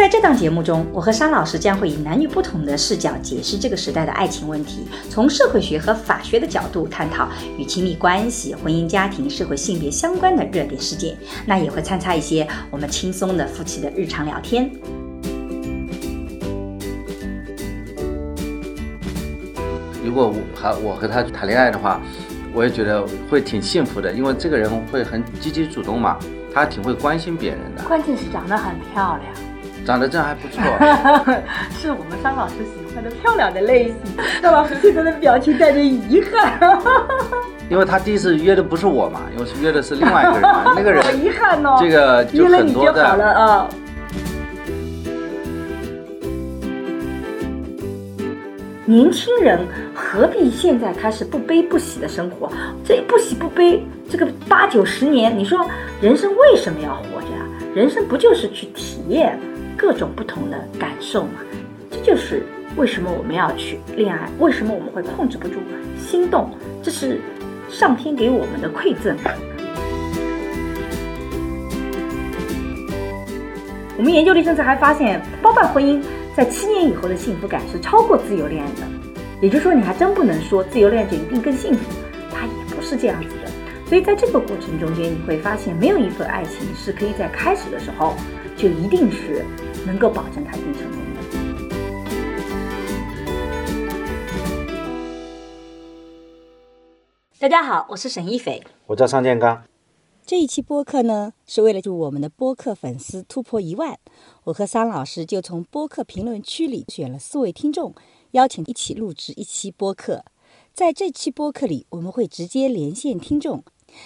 在这档节目中，我和沙老师将会以男女不同的视角解释这个时代的爱情问题，从社会学和法学的角度探讨与亲密关系、婚姻家庭、社会性别相关的热点事件。那也会参差一些我们轻松的夫妻的日常聊天。如果我和我和他谈恋爱的话，我也觉得会挺幸福的，因为这个人会很积极主动嘛，他挺会关心别人的。关键是长得很漂亮。长得真还不错，是我们张老师喜欢的漂亮的类型。张老师现在的表情带着遗憾，因为他第一次约的不是我嘛，因为是约的是另外一个人，那个人好遗憾哦。这个就很多的。好了啊。年轻人何必现在开始不悲不喜的生活？这不喜不悲，这个八九十年，你说人生为什么要活着啊？人生不就是去体验？各种不同的感受嘛，这就是为什么我们要去恋爱，为什么我们会控制不住心动，这是上天给我们的馈赠。我们研究了一阵子，还发现包办婚姻在七年以后的幸福感是超过自由恋爱的，也就是说，你还真不能说自由恋爱就一定更幸福，它也不是这样子的。所以在这个过程中间，你会发现没有一份爱情是可以在开始的时候就一定是。能够保证他一定成功的。大家好，我是沈一斐，我叫桑建刚。这一期播客呢，是为了祝我们的播客粉丝突破一万，我和桑老师就从播客评论区里选了四位听众，邀请一起录制一期播客。在这期播客里，我们会直接连线听众。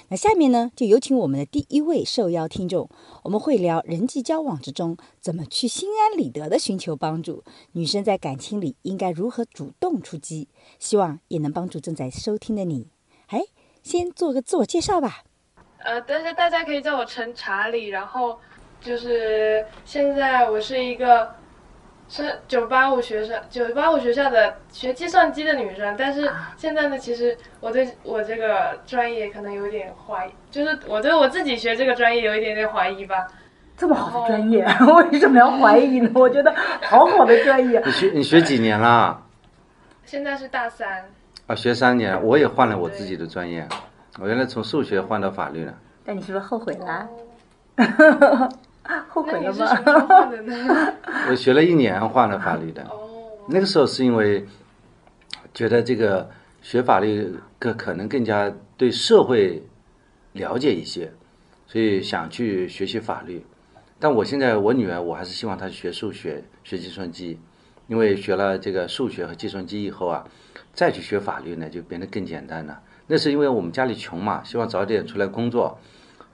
那下面呢，就有请我们的第一位受邀听众。我们会聊人际交往之中怎么去心安理得的寻求帮助，女生在感情里应该如何主动出击，希望也能帮助正在收听的你。哎，先做个自我介绍吧。呃，但是大家可以叫我陈查理，然后就是现在我是一个。是九八五学生，九八五学校的学计算机的女生，但是现在呢，其实我对我这个专业可能有点怀疑，就是我对我自己学这个专业有一点点怀疑吧。这么好的专业，为什么要怀疑呢？我觉得好好的专业。你学你学几年了？现在是大三。啊，学三年，我也换了我自己的专业，我原来从数学换到法律了。但你是不是后悔了？后悔了吗？我学了一年换了法律的。那个时候是因为觉得这个学法律更可能更加对社会了解一些，所以想去学习法律。但我现在我女儿我还是希望她学数学、学计算机，因为学了这个数学和计算机以后啊，再去学法律呢就变得更简单了。那是因为我们家里穷嘛，希望早点出来工作，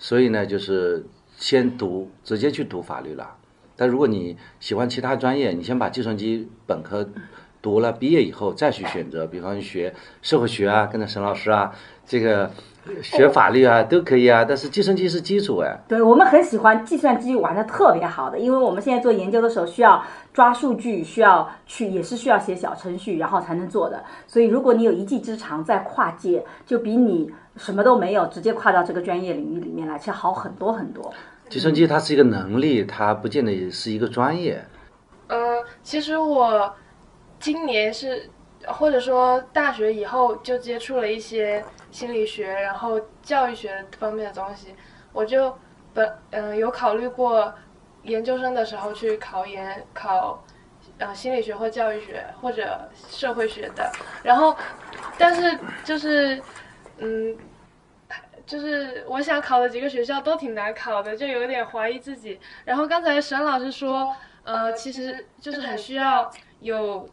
所以呢就是。先读，直接去读法律了。但如果你喜欢其他专业，你先把计算机本科读了，毕业以后再去选择，比方学社会学啊，跟着沈老师啊，这个学法律啊都可以啊。但是计算机是基础哎。对我们很喜欢计算机玩的特别好的，因为我们现在做研究的时候需要抓数据，需要去也是需要写小程序，然后才能做的。所以如果你有一技之长，再跨界，就比你什么都没有直接跨到这个专业领域里面来，其实好很多很多。计算机它是一个能力，它不见得是一个专业。呃，其实我今年是，或者说大学以后就接触了一些心理学，然后教育学方面的东西。我就本嗯有考虑过研究生的时候去考研，考呃心理学或教育学或者社会学的。然后，但是就是嗯。就是我想考的几个学校都挺难考的，就有点怀疑自己。然后刚才沈老师说，呃，其实就是很需要有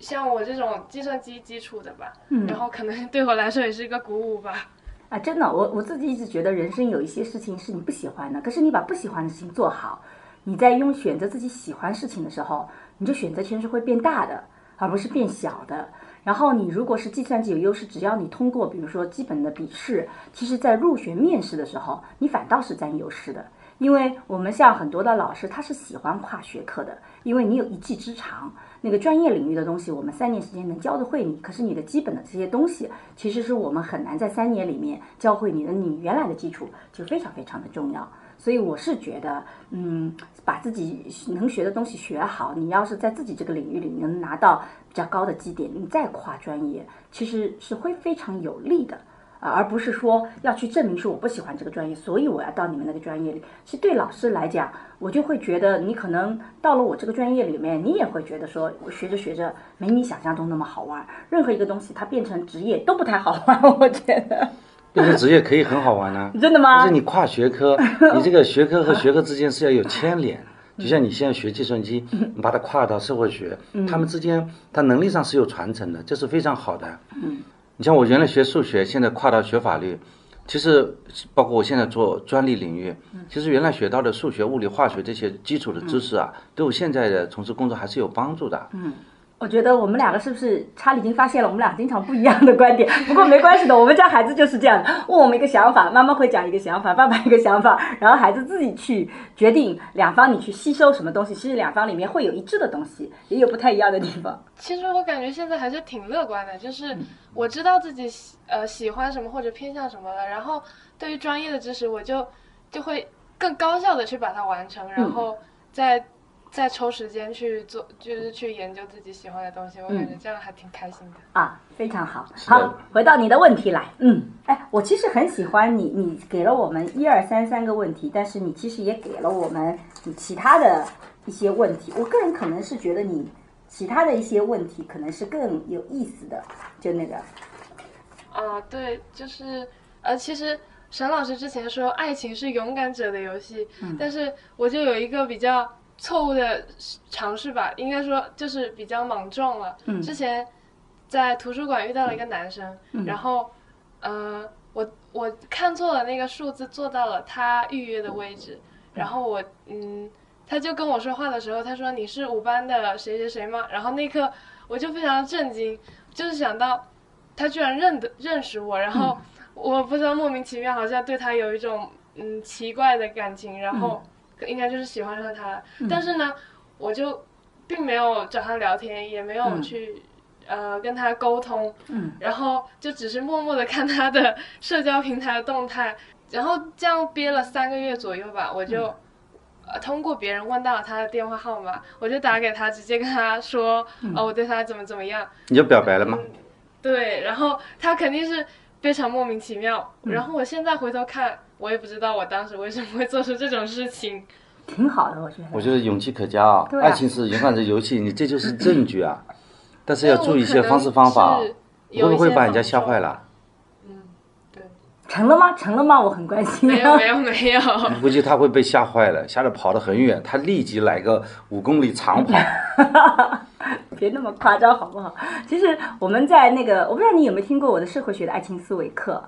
像我这种计算机基础的吧。嗯。然后可能对我来说也是一个鼓舞吧。啊，真的，我我自己一直觉得人生有一些事情是你不喜欢的，可是你把不喜欢的事情做好，你在用选择自己喜欢事情的时候，你就选择权是会变大的，而不是变小的。然后你如果是计算机有优势，只要你通过比如说基本的笔试，其实在入学面试的时候，你反倒是占优势的。因为我们像很多的老师，他是喜欢跨学科的，因为你有一技之长，那个专业领域的东西，我们三年时间能教得会你。可是你的基本的这些东西，其实是我们很难在三年里面教会你的。你原来的基础就非常非常的重要。所以我是觉得，嗯，把自己能学的东西学好，你要是在自己这个领域里能拿到比较高的绩点，你再跨专业，其实是会非常有利的。啊，而不是说要去证明说我不喜欢这个专业，所以我要到你们那个专业里。其实对老师来讲，我就会觉得你可能到了我这个专业里面，你也会觉得说我学着学着没你想象中那么好玩。任何一个东西它变成职业都不太好玩，我觉得。变成职业可以很好玩呢。真的吗？但是你跨学科，你这个学科和学科之间是要有牵连。就像你现在学计算机，你把它跨到社会学，他们之间它能力上是有传承的，这是非常好的。嗯。你像我原来学数学，现在跨到学法律，其实包括我现在做专利领域，其实原来学到的数学、物理、化学这些基础的知识啊，对我现在的从事工作还是有帮助的。嗯。我觉得我们两个是不是查理已经发现了我们俩经常不一样的观点？不过没关系的，我们家孩子就是这样的，问我们一个想法，妈妈会讲一个想法，爸爸一个想法，然后孩子自己去决定两方你去吸收什么东西。其实两方里面会有一致的东西，也有不太一样的地方。其实我感觉现在还是挺乐观的，就是我知道自己喜呃喜欢什么或者偏向什么了，然后对于专业的知识，我就就会更高效的去把它完成，然后再。再抽时间去做，就是去研究自己喜欢的东西，我感觉这样还挺开心的啊，非常好。好，回到你的问题来，嗯，哎，我其实很喜欢你，你给了我们一二三三个问题，但是你其实也给了我们你其他的一些问题。我个人可能是觉得你其他的一些问题可能是更有意思的，就那个。啊，对，就是呃，其实沈老师之前说爱情是勇敢者的游戏，但是我就有一个比较。错误的尝试吧，应该说就是比较莽撞了。之前在图书馆遇到了一个男生，然后，呃，我我看错了那个数字，坐到了他预约的位置，然后我嗯，他就跟我说话的时候，他说你是五班的谁谁谁吗？然后那刻我就非常震惊，就是想到他居然认得认识我，然后我不知道莫名其妙好像对他有一种嗯奇怪的感情，然后。应该就是喜欢上他，但是呢，我就并没有找他聊天，也没有去呃跟他沟通，嗯。然后就只是默默的看他的 社交平台的动态，然后这样憋了三个月左右吧，我就呃通过别人问到了他的电话号码，我就打给他，直接跟他说，哦，我对他怎么怎么样，你就表白了吗？对，然后他肯定是非常莫名其妙，然后我现在回头看。我也不知道我当时为什么会做出这种事情，挺好的，我觉得。我觉得勇气可嘉啊！爱情是勇敢的游戏，你这就是证据啊！但是要注意一些方式方法，会不会把人家吓坏了？嗯，对。成了吗？成了吗？我很关心。没有没有没有。估计他会被吓坏了，吓得跑得很远，他立即来个五公里长跑。别那么夸张好不好？其实我们在那个，我不知道你有没有听过我的社会学的爱情思维课。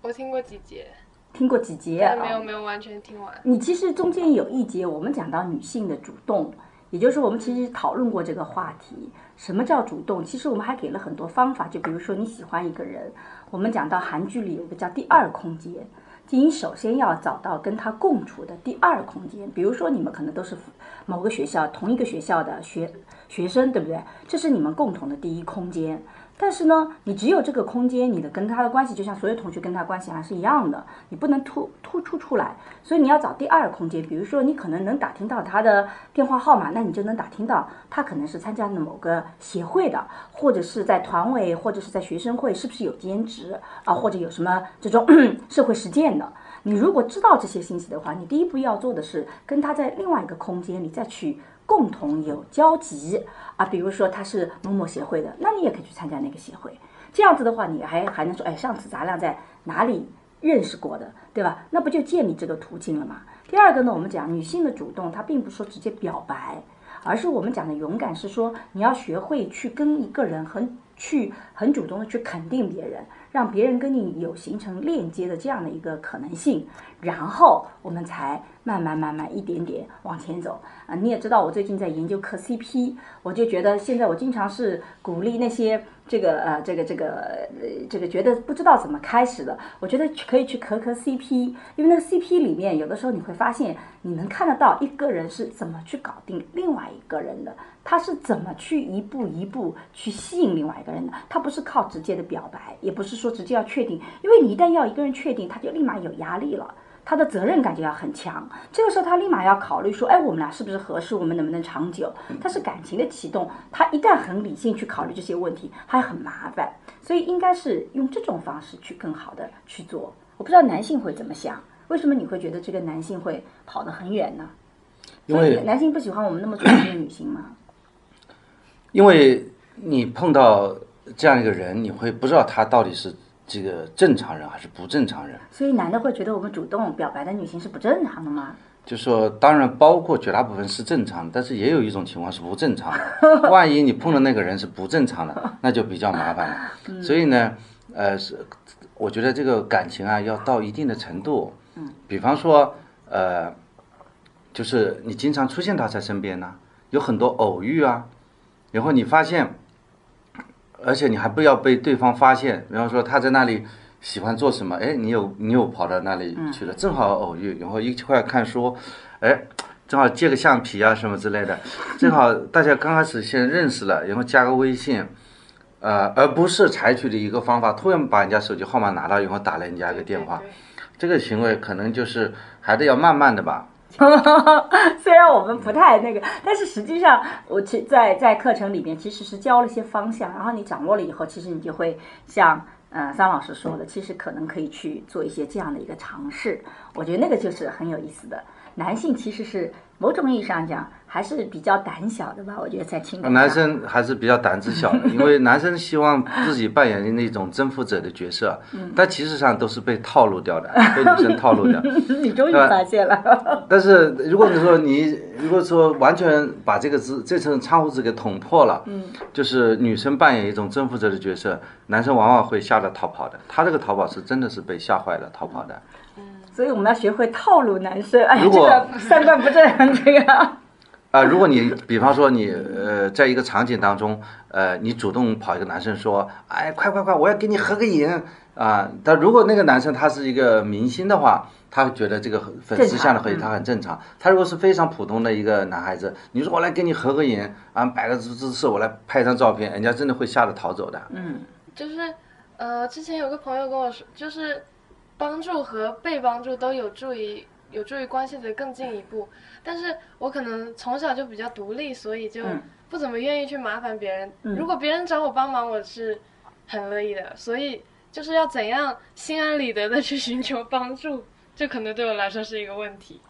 我听过几节。听过几节？没有没有完全听完。你其实中间有一节，我们讲到女性的主动，也就是我们其实讨论过这个话题。什么叫主动？其实我们还给了很多方法，就比如说你喜欢一个人，我们讲到韩剧里有个叫第二空间，就你首先要找到跟他共处的第二空间。比如说你们可能都是某个学校同一个学校的学学生，对不对？这是你们共同的第一空间。但是呢，你只有这个空间，你的跟他的关系就像所有同学跟他关系还是一样的，你不能突突出出来。所以你要找第二空间，比如说你可能能打听到他的电话号码，那你就能打听到他可能是参加的某个协会的，或者是在团委，或者是在学生会，是不是有兼职啊，或者有什么这种 社会实践的。你如果知道这些信息的话，你第一步要做的是跟他在另外一个空间里再去。共同有交集啊，比如说他是某某协会的，那你也可以去参加那个协会。这样子的话，你还还能说，哎，上次咱俩在哪里认识过的，对吧？那不就建立这个途径了吗？第二个呢，我们讲女性的主动，她并不是说直接表白，而是我们讲的勇敢，是说你要学会去跟一个人很去很主动的去肯定别人，让别人跟你有形成链接的这样的一个可能性，然后我们才慢慢慢慢一点点往前走啊！你也知道，我最近在研究磕 CP，我就觉得现在我经常是鼓励那些这个呃这个这个呃这个觉得不知道怎么开始的，我觉得可以去磕磕 CP，因为那个 CP 里面有的时候你会发现，你能看得到一个人是怎么去搞定另外一个人的。他是怎么去一步一步去吸引另外一个人的？他不是靠直接的表白，也不是说直接要确定，因为你一旦要一个人确定，他就立马有压力了，他的责任感就要很强。这个时候他立马要考虑说，哎，我们俩是不是合适？我们能不能长久？但是感情的启动，他一旦很理性去考虑这些问题，还很麻烦。所以应该是用这种方式去更好的去做。我不知道男性会怎么想？为什么你会觉得这个男性会跑得很远呢？因为男性不喜欢我们那么主动的女性吗？因为你碰到这样一个人，你会不知道他到底是这个正常人还是不正常人。所以男的会觉得我们主动表白的女性是不正常的吗？就说当然包括绝大部分是正常，但是也有一种情况是不正常的。万一你碰的那个人是不正常的，那就比较麻烦了。所以呢，呃，是我觉得这个感情啊要到一定的程度。嗯。比方说，呃，就是你经常出现他在身边呢，有很多偶遇啊。然后你发现，而且你还不要被对方发现。比方说他在那里喜欢做什么，哎，你有你又跑到那里去了，正好偶遇，然后一块看书，哎，正好借个橡皮啊什么之类的，正好大家刚开始先认识了，然后加个微信，呃，而不是采取的一个方法，突然把人家手机号码拿到，然后打了人家一个电话，这个行为可能就是还得要慢慢的吧。虽然我们不太那个，但是实际上，我其在在课程里面其实是教了些方向，然后你掌握了以后，其实你就会像呃桑老师说的，其实可能可以去做一些这样的一个尝试。我觉得那个就是很有意思的。男性其实是某种意义上讲。还是比较胆小的吧，我觉得在情感男生还是比较胆子小的，因为男生希望自己扮演的那种征服者的角色，但其实上都是被套路掉的，被女生套路掉。你终于发现了。但是如果你说你如果说完全把这个字这层窗户纸给捅破了，嗯，就是女生扮演一种征服者的角色，男生往往会吓得逃跑的。他这个逃跑是真的是被吓坏了逃跑的。嗯，所以我们要学会套路男生，哎，这个三观不正，这个。啊，如果你比方说你呃，在一个场景当中，呃，你主动跑一个男生说，哎，快快快，我要给你合个影啊！但如果那个男生他是一个明星的话，他觉得这个粉丝向的合影他很正常。他如果是非常普通的一个男孩子，你说我来给你合个影啊，摆个姿姿势，我来拍一张照片，人家真的会吓得逃走的。嗯，就是呃，之前有个朋友跟我说，就是帮助和被帮助都有助于有助于关系的更进一步。但是我可能从小就比较独立，所以就不怎么愿意去麻烦别人。如果别人找我帮忙，我是很乐意的。所以就是要怎样心安理得的去寻求帮助，这可能对我来说是一个问题。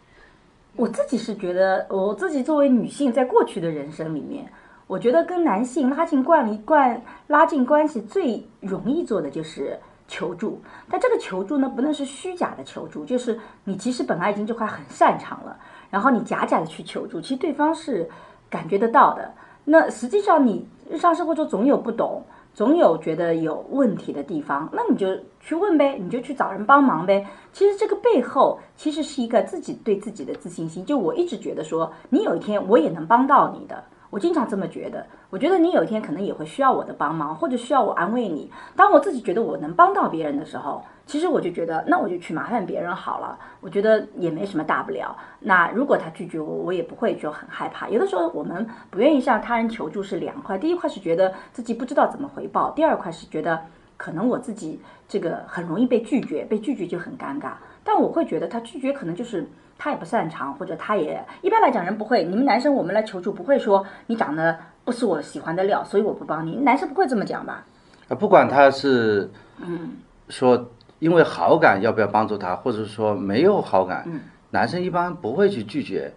我自己是觉得，我自己作为女性，在过去的人生里面，我觉得跟男性拉近关关拉近关系最容易做的就是求助。但这个求助呢，不能是虚假的求助，就是你其实本来已经这块很擅长了。然后你假假的去求助，其实对方是感觉得到的。那实际上你日常生活中总有不懂，总有觉得有问题的地方，那你就去问呗，你就去找人帮忙呗。其实这个背后其实是一个自己对自己的自信心。就我一直觉得说，你有一天我也能帮到你的。我经常这么觉得，我觉得你有一天可能也会需要我的帮忙，或者需要我安慰你。当我自己觉得我能帮到别人的时候，其实我就觉得，那我就去麻烦别人好了。我觉得也没什么大不了。那如果他拒绝我，我也不会就很害怕。有的时候我们不愿意向他人求助是两块，第一块是觉得自己不知道怎么回报，第二块是觉得可能我自己这个很容易被拒绝，被拒绝就很尴尬。但我会觉得他拒绝可能就是。他也不擅长，或者他也一般来讲人不会。你们男生我们来求助不会说你长得不是我喜欢的料，所以我不帮你。男生不会这么讲吧？啊，不管他是嗯说因为好感要不要帮助他，或者说没有好感，男生一般不会去拒绝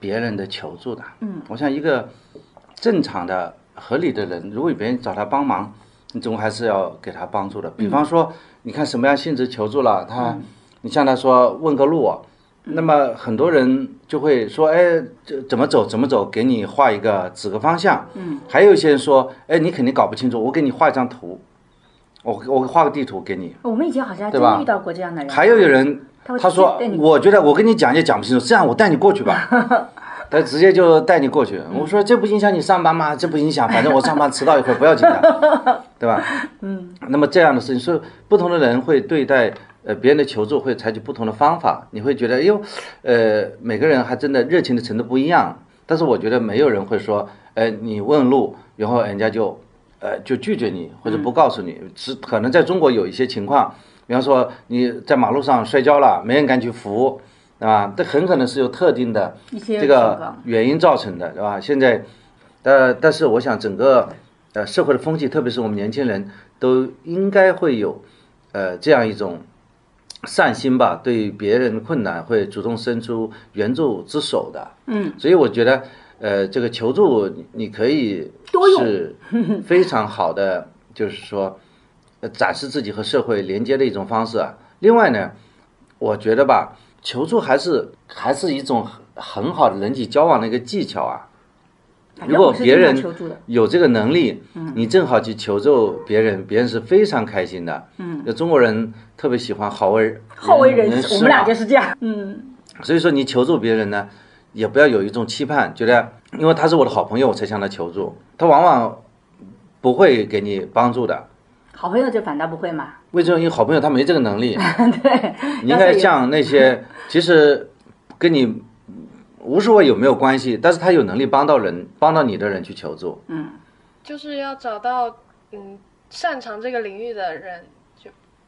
别人的求助的。嗯，我想一个正常的合理的人，如果别人找他帮忙，你总还是要给他帮助的。比方说，你看什么样性质求助了，他你向他说问个路。那么很多人就会说，哎，这怎么走？怎么走？给你画一个指个方向。嗯。还有一些人说，哎，你肯定搞不清楚，我给你画一张图。我我画个地图给你。我们以前好像遇到过这样的人。还有有人他说，我觉得我跟你讲也讲不清楚，这样我带你过去吧。他直接就带你过去。我说这不影响你上班吗？这不影响，反正我上班迟到一会儿不要紧的，对吧？嗯。那么这样的事情，所以不同的人会对待呃别人的求助会采取不同的方法。你会觉得，哎呦，呃，每个人还真的热情的程度不一样。但是我觉得没有人会说，呃，你问路，然后人家就呃就拒绝你或者不告诉你。只可能在中国有一些情况，比方说你在马路上摔跤了，没人敢去扶。对吧？这很可能是有特定的这个原因造成的，对吧？现在，呃，但是我想整个呃社会的风气，特别是我们年轻人，都应该会有呃这样一种善心吧，对别人困难会主动伸出援助之手的。嗯，所以我觉得，呃，这个求助你你可以是 非常好的，就是说，呃，展示自己和社会连接的一种方式啊。另外呢，我觉得吧，求助还是还是一种很很好的人际交往的一个技巧啊。如果别人有这个能力，你正好去求助别人，别人是非常开心的。嗯，中国人特别喜欢好为好为人师，人我们俩就是这样。嗯，所以说你求助别人呢，也不要有一种期盼，觉得因为他是我的好朋友，我才向他求助，他往往不会给你帮助的。好朋友就反倒不会嘛。为什么？因为好朋友他没这个能力，对，你应该像那些 其实跟你无所谓有没有关系，但是他有能力帮到人、帮到你的人去求助。嗯就是要找到嗯擅长这个领域的人，就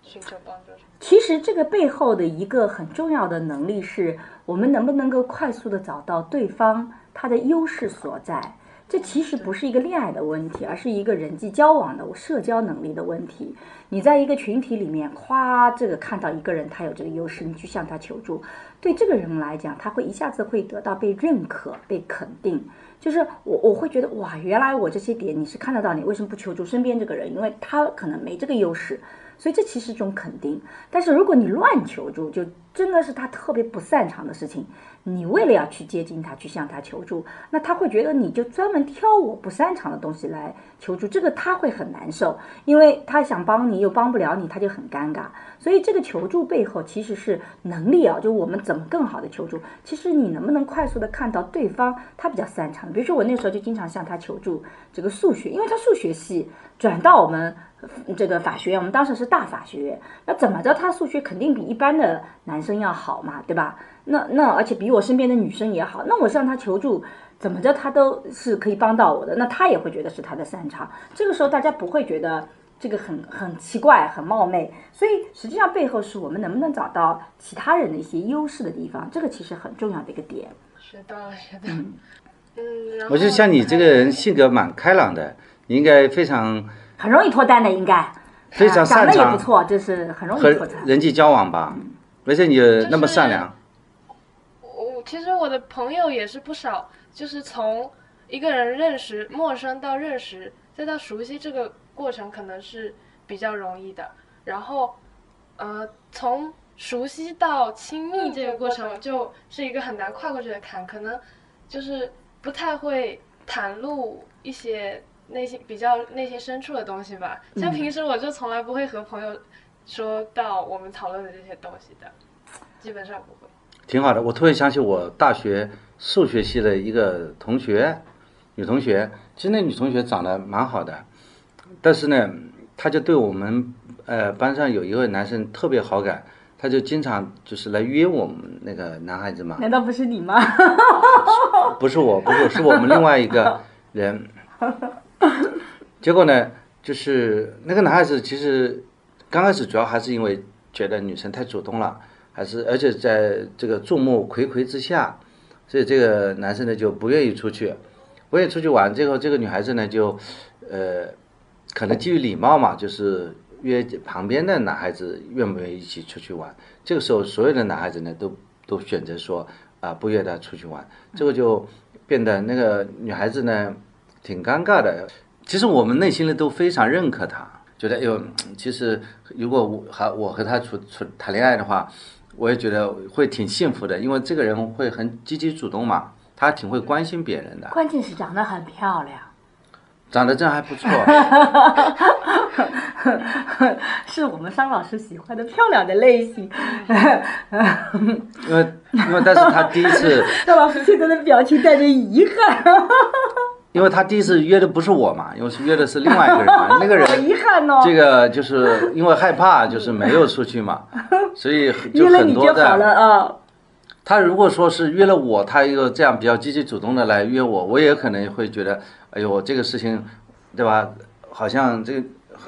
寻求帮助。其实这个背后的一个很重要的能力是，我们能不能够快速的找到对方他的优势所在。这其实不是一个恋爱的问题，而是一个人际交往的社交能力的问题。你在一个群体里面，夸这个看到一个人他有这个优势，你去向他求助，对这个人来讲，他会一下子会得到被认可、被肯定。就是我我会觉得哇，原来我这些点你是看得到，你为什么不求助身边这个人？因为他可能没这个优势，所以这其实是一种肯定。但是如果你乱求助，就真的是他特别不擅长的事情，你为了要去接近他，去向他求助，那他会觉得你就专门挑我不擅长的东西来求助，这个他会很难受，因为他想帮你又帮不了你，他就很尴尬。所以这个求助背后其实是能力啊，就我们怎么更好的求助。其实你能不能快速的看到对方他比较擅长，比如说我那时候就经常向他求助这个数学，因为他数学系转到我们这个法学院，我们当时是大法学院，那怎么着他数学肯定比一般的男生要好嘛，对吧？那那而且比我身边的女生也好，那我向他求助。怎么着，他都是可以帮到我的，那他也会觉得是他的擅长。这个时候，大家不会觉得这个很很奇怪、很冒昧，所以实际上背后是我们能不能找到其他人的一些优势的地方，这个其实很重要的一个点。学到了，学到了。嗯，我觉得像你这个人性格蛮开朗的，你应该非常很容易脱单的，应该非常啊长得也不错，就是很容易脱单。人际交往吧，而且你那么善良。我其实我的朋友也是不少，就是从一个人认识陌生到认识，再到熟悉这个过程可能是比较容易的。然后，呃，从熟悉到亲密这个过程就是一个很难跨过去的坎，可能就是不太会袒露一些内心比较内心深处的东西吧。像平时我就从来不会和朋友说到我们讨论的这些东西的，基本上不会。挺好的。我突然想起我大学数学系的一个同学，女同学，其实那女同学长得蛮好的，但是呢，她就对我们呃班上有一位男生特别好感，她就经常就是来约我们那个男孩子嘛，难道不是你吗？不是我，不是，是我们另外一个人。结果呢，就是那个男孩子其实刚开始主要还是因为觉得女生太主动了，还是而且在这个众目睽睽之下，所以这个男生呢就不愿意出去，不愿意出去玩。最后这个女孩子呢就，呃，可能基于礼貌嘛，就是约旁边的男孩子愿不愿意一起出去玩。这个时候所有的男孩子呢都都选择说啊、不约她出去玩，这个就变得那个女孩子呢挺尴尬的。其实我们内心里都非常认可他，觉得哎呦，其实如果我和我和他处处谈恋爱的话，我也觉得会挺幸福的，因为这个人会很积极主动嘛，他挺会关心别人的。关键是长得很漂亮。长得真还不错。是我们商老师喜欢的漂亮的类型。因为因为但是他第一次，商老师现在的表情带着遗憾。因为他第一次约的不是我嘛，因为是约的是另外一个人嘛，那个人好遗憾哦。这个就是因为害怕，就是没有出去嘛，所以就约了你很多就好了的。啊。他如果说是约了我，他又这样比较积极主动的来约我，我也可能会觉得，哎呦，这个事情，对吧？好像这个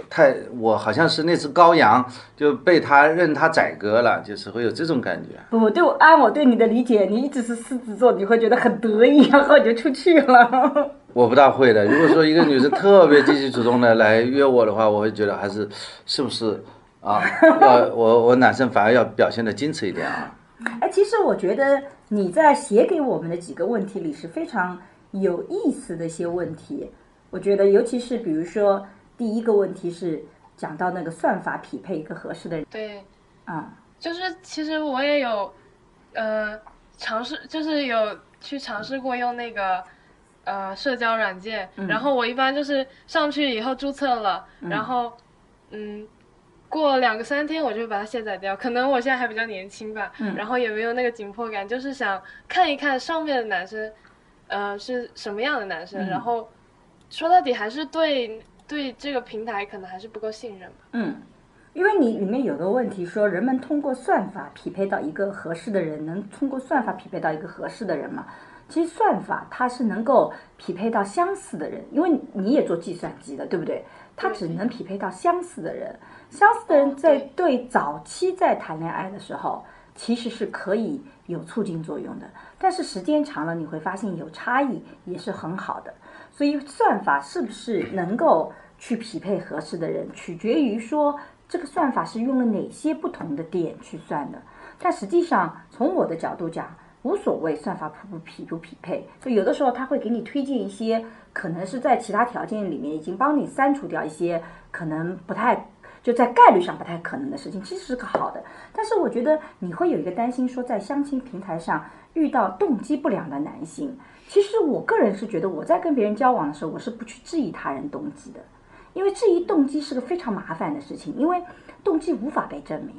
太我好像是那只羔羊，就被他任他宰割了，就是会有这种感觉。不不，对我按我对你的理解，你一直是狮子座，你会觉得很得意，然后你就出去了。我不大会的。如果说一个女生特别积极主动的来约我的话，我会觉得还是是不是啊？要我我男生反而要表现的矜持一点啊。哎，其实我觉得你在写给我们的几个问题里是非常有意思的一些问题。我觉得，尤其是比如说第一个问题是讲到那个算法匹配一个合适的人对，啊，就是其实我也有，呃，尝试，就是有去尝试过用那个，呃，社交软件。然后我一般就是上去以后注册了，然后，嗯，过两个三天我就会把它卸载掉。可能我现在还比较年轻吧，然后也没有那个紧迫感，就是想看一看上面的男生，呃，是什么样的男生。然后说到底还是对对这个平台可能还是不够信任吧。嗯，因为你里面有个问题说，人们通过算法匹配到一个合适的人，能通过算法匹配到一个合适的人吗？其实算法它是能够匹配到相似的人，因为你也做计算机的，对不对？它只能匹配到相似的人，相似的人在对早期在谈恋爱的时候，其实是可以有促进作用的。但是时间长了，你会发现有差异也是很好的。所以算法是不是能够去匹配合适的人，取决于说这个算法是用了哪些不同的点去算的。但实际上，从我的角度讲，无所谓算法匹不匹不匹配，就有的时候他会给你推荐一些可能是在其他条件里面已经帮你删除掉一些可能不太就在概率上不太可能的事情，其实是个好的。但是我觉得你会有一个担心，说在相亲平台上遇到动机不良的男性，其实我个人是觉得我在跟别人交往的时候，我是不去质疑他人动机的，因为质疑动机是个非常麻烦的事情，因为动机无法被证明。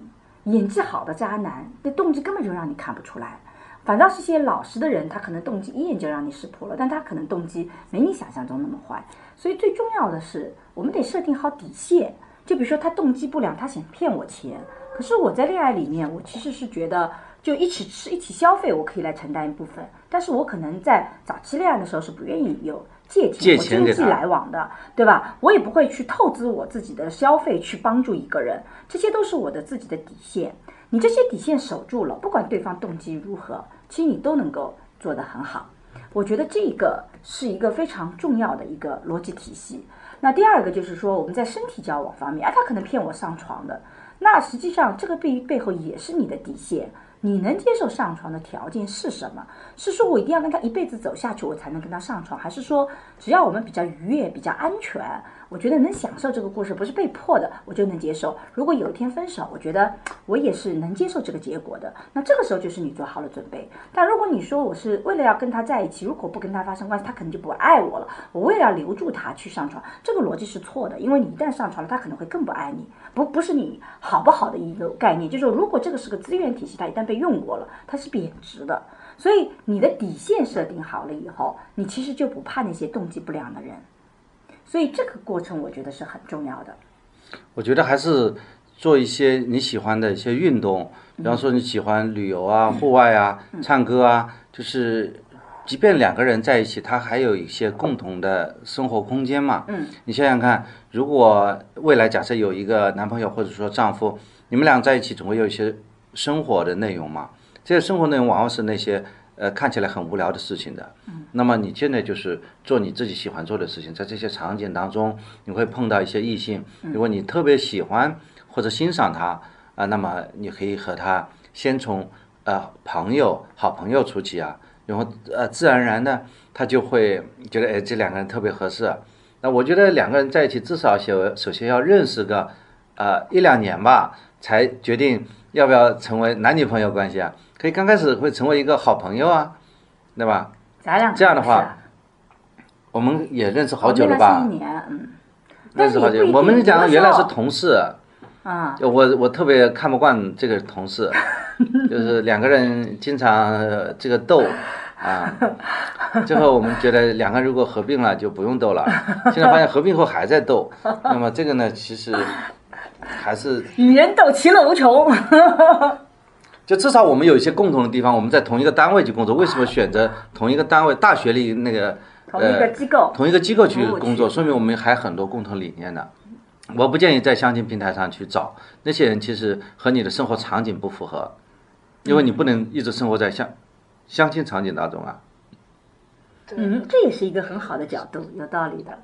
演技好的渣男，那动机根本就让你看不出来。反倒是些老实的人，他可能动机一眼就让你识破了，但他可能动机没你想象中那么坏。所以最重要的是，我们得设定好底线。就比如说他动机不良，他想骗我钱，可是我在恋爱里面，我其实是觉得就一起吃、一起消费，我可以来承担一部分。但是我可能在早期恋爱的时候是不愿意有借借钱或经济来往的，对吧？我也不会去透支我自己的消费去帮助一个人，这些都是我的自己的底线。你这些底线守住了，不管对方动机如何，其实你都能够做得很好。我觉得这个是一个非常重要的一个逻辑体系。那第二个就是说，我们在身体交往方面，啊，他可能骗我上床的，那实际上这个背背后也是你的底线。你能接受上床的条件是什么？是说我一定要跟他一辈子走下去，我才能跟他上床，还是说只要我们比较愉悦、比较安全，我觉得能享受这个故事，不是被迫的，我就能接受。如果有一天分手，我觉得我也是能接受这个结果的。那这个时候就是你做好了准备。但如果你说我是为了要跟他在一起，如果不跟他发生关系，他可能就不爱我了。我为了要留住他去上床，这个逻辑是错的，因为你一旦上床了，他可能会更不爱你。不不是你好不好的一个概念，就是说如果这个是个资源体系，它一旦被用过了，它是贬值的。所以你的底线设定好了以后，你其实就不怕那些动机不良的人。所以这个过程我觉得是很重要的。我觉得还是做一些你喜欢的一些运动，比方说你喜欢旅游啊、户外啊、唱歌啊，就是即便两个人在一起，他还有一些共同的生活空间嘛。嗯，你想想看，如果未来假设有一个男朋友或者说丈夫，你们俩在一起总会有一些生活的内容嘛。这些生活内容往往是那些呃看起来很无聊的事情的。嗯，那么你现在就是做你自己喜欢做的事情，在这些场景当中，你会碰到一些异性，如果你特别喜欢或者欣赏他啊、那么你可以和他先从呃朋友、好朋友出起啊，然后呃自然而然的他就会觉得哎这两个人特别合适。那我觉得两个人在一起至少首首先要认识个呃一两年吧，才决定要不要成为男女朋友关系啊。可以刚开始会成为一个好朋友啊，对吧？咱俩这样的话我们也认识好哦久了吧一？年，嗯，但认识好久我们讲原来是同事，啊，我我特别看不惯这个同事，就是两个人经常呃这个斗啊，最后我们觉得两个人如果合并了就不用斗了，现在发现合并后还在斗，那么这个呢其实还是与人斗其乐无穷。就至少我们有一些共同的地方，我们在同一个单位去工作，为什么选择同一个单位？大学里那个同一个机构呃，同一个机构去工作，说明我们还很多共同理念的。我不建议在相亲平台上去找那些人，其实和你的生活场景不符合，因为你不能一直生活在相相亲场景当中啊。嗯，这也是一个很好的角度，有道理的。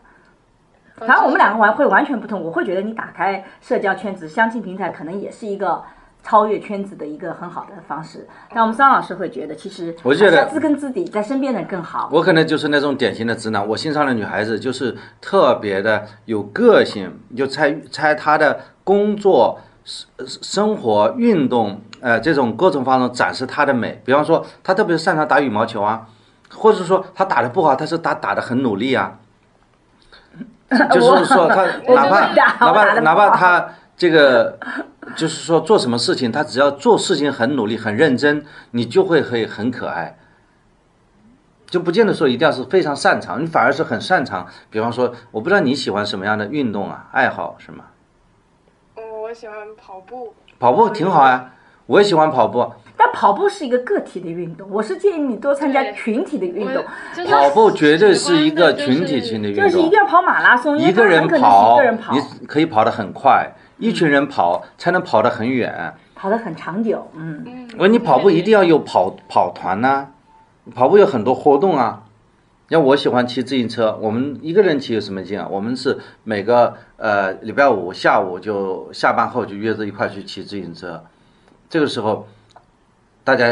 反正我们两个完会完全不同，我会觉得你打开社交圈子、相亲平台，可能也是一个超越圈子的一个很好的方式。但我们桑老师会觉得，其实我觉得知根知底，在身边的人更好。我可能就是那种典型的直男，我欣赏的女孩子就是特别的有个性，就猜猜她的工作、生生活、运动，呃，这种各种方面展示她的美。比方说，她特别擅长打羽毛球啊，或者说她打的不好，但是她打的很努力啊。就是说，她哪怕哪怕哪怕好她这个，就是说做什么事情，他只要做事情很努力、很认真，你就会会很可爱。就不见得说一定要是非常擅长，你反而是很擅长。比方说，我不知道你喜欢什么样的运动啊，爱好是吗？嗯，我喜欢跑步。跑步挺好啊，我也喜欢跑步。但跑步是一个个体的运动，我是建议你多参加群体的运动，就是跑步绝对是一个群体性的运动就是一动定，要跑马拉松，一个人，跑，你可以跑得很快，一群人跑才能跑得很远。跑得很长久。嗯，嗯，我说你跑步一定要有跑跑团呐、跑步有很多活动啊。要我喜欢骑自行车，我们一个人骑有什么劲啊？我们是每个呃礼拜五下午就下班后就约着一块去骑自行车，这个时候大家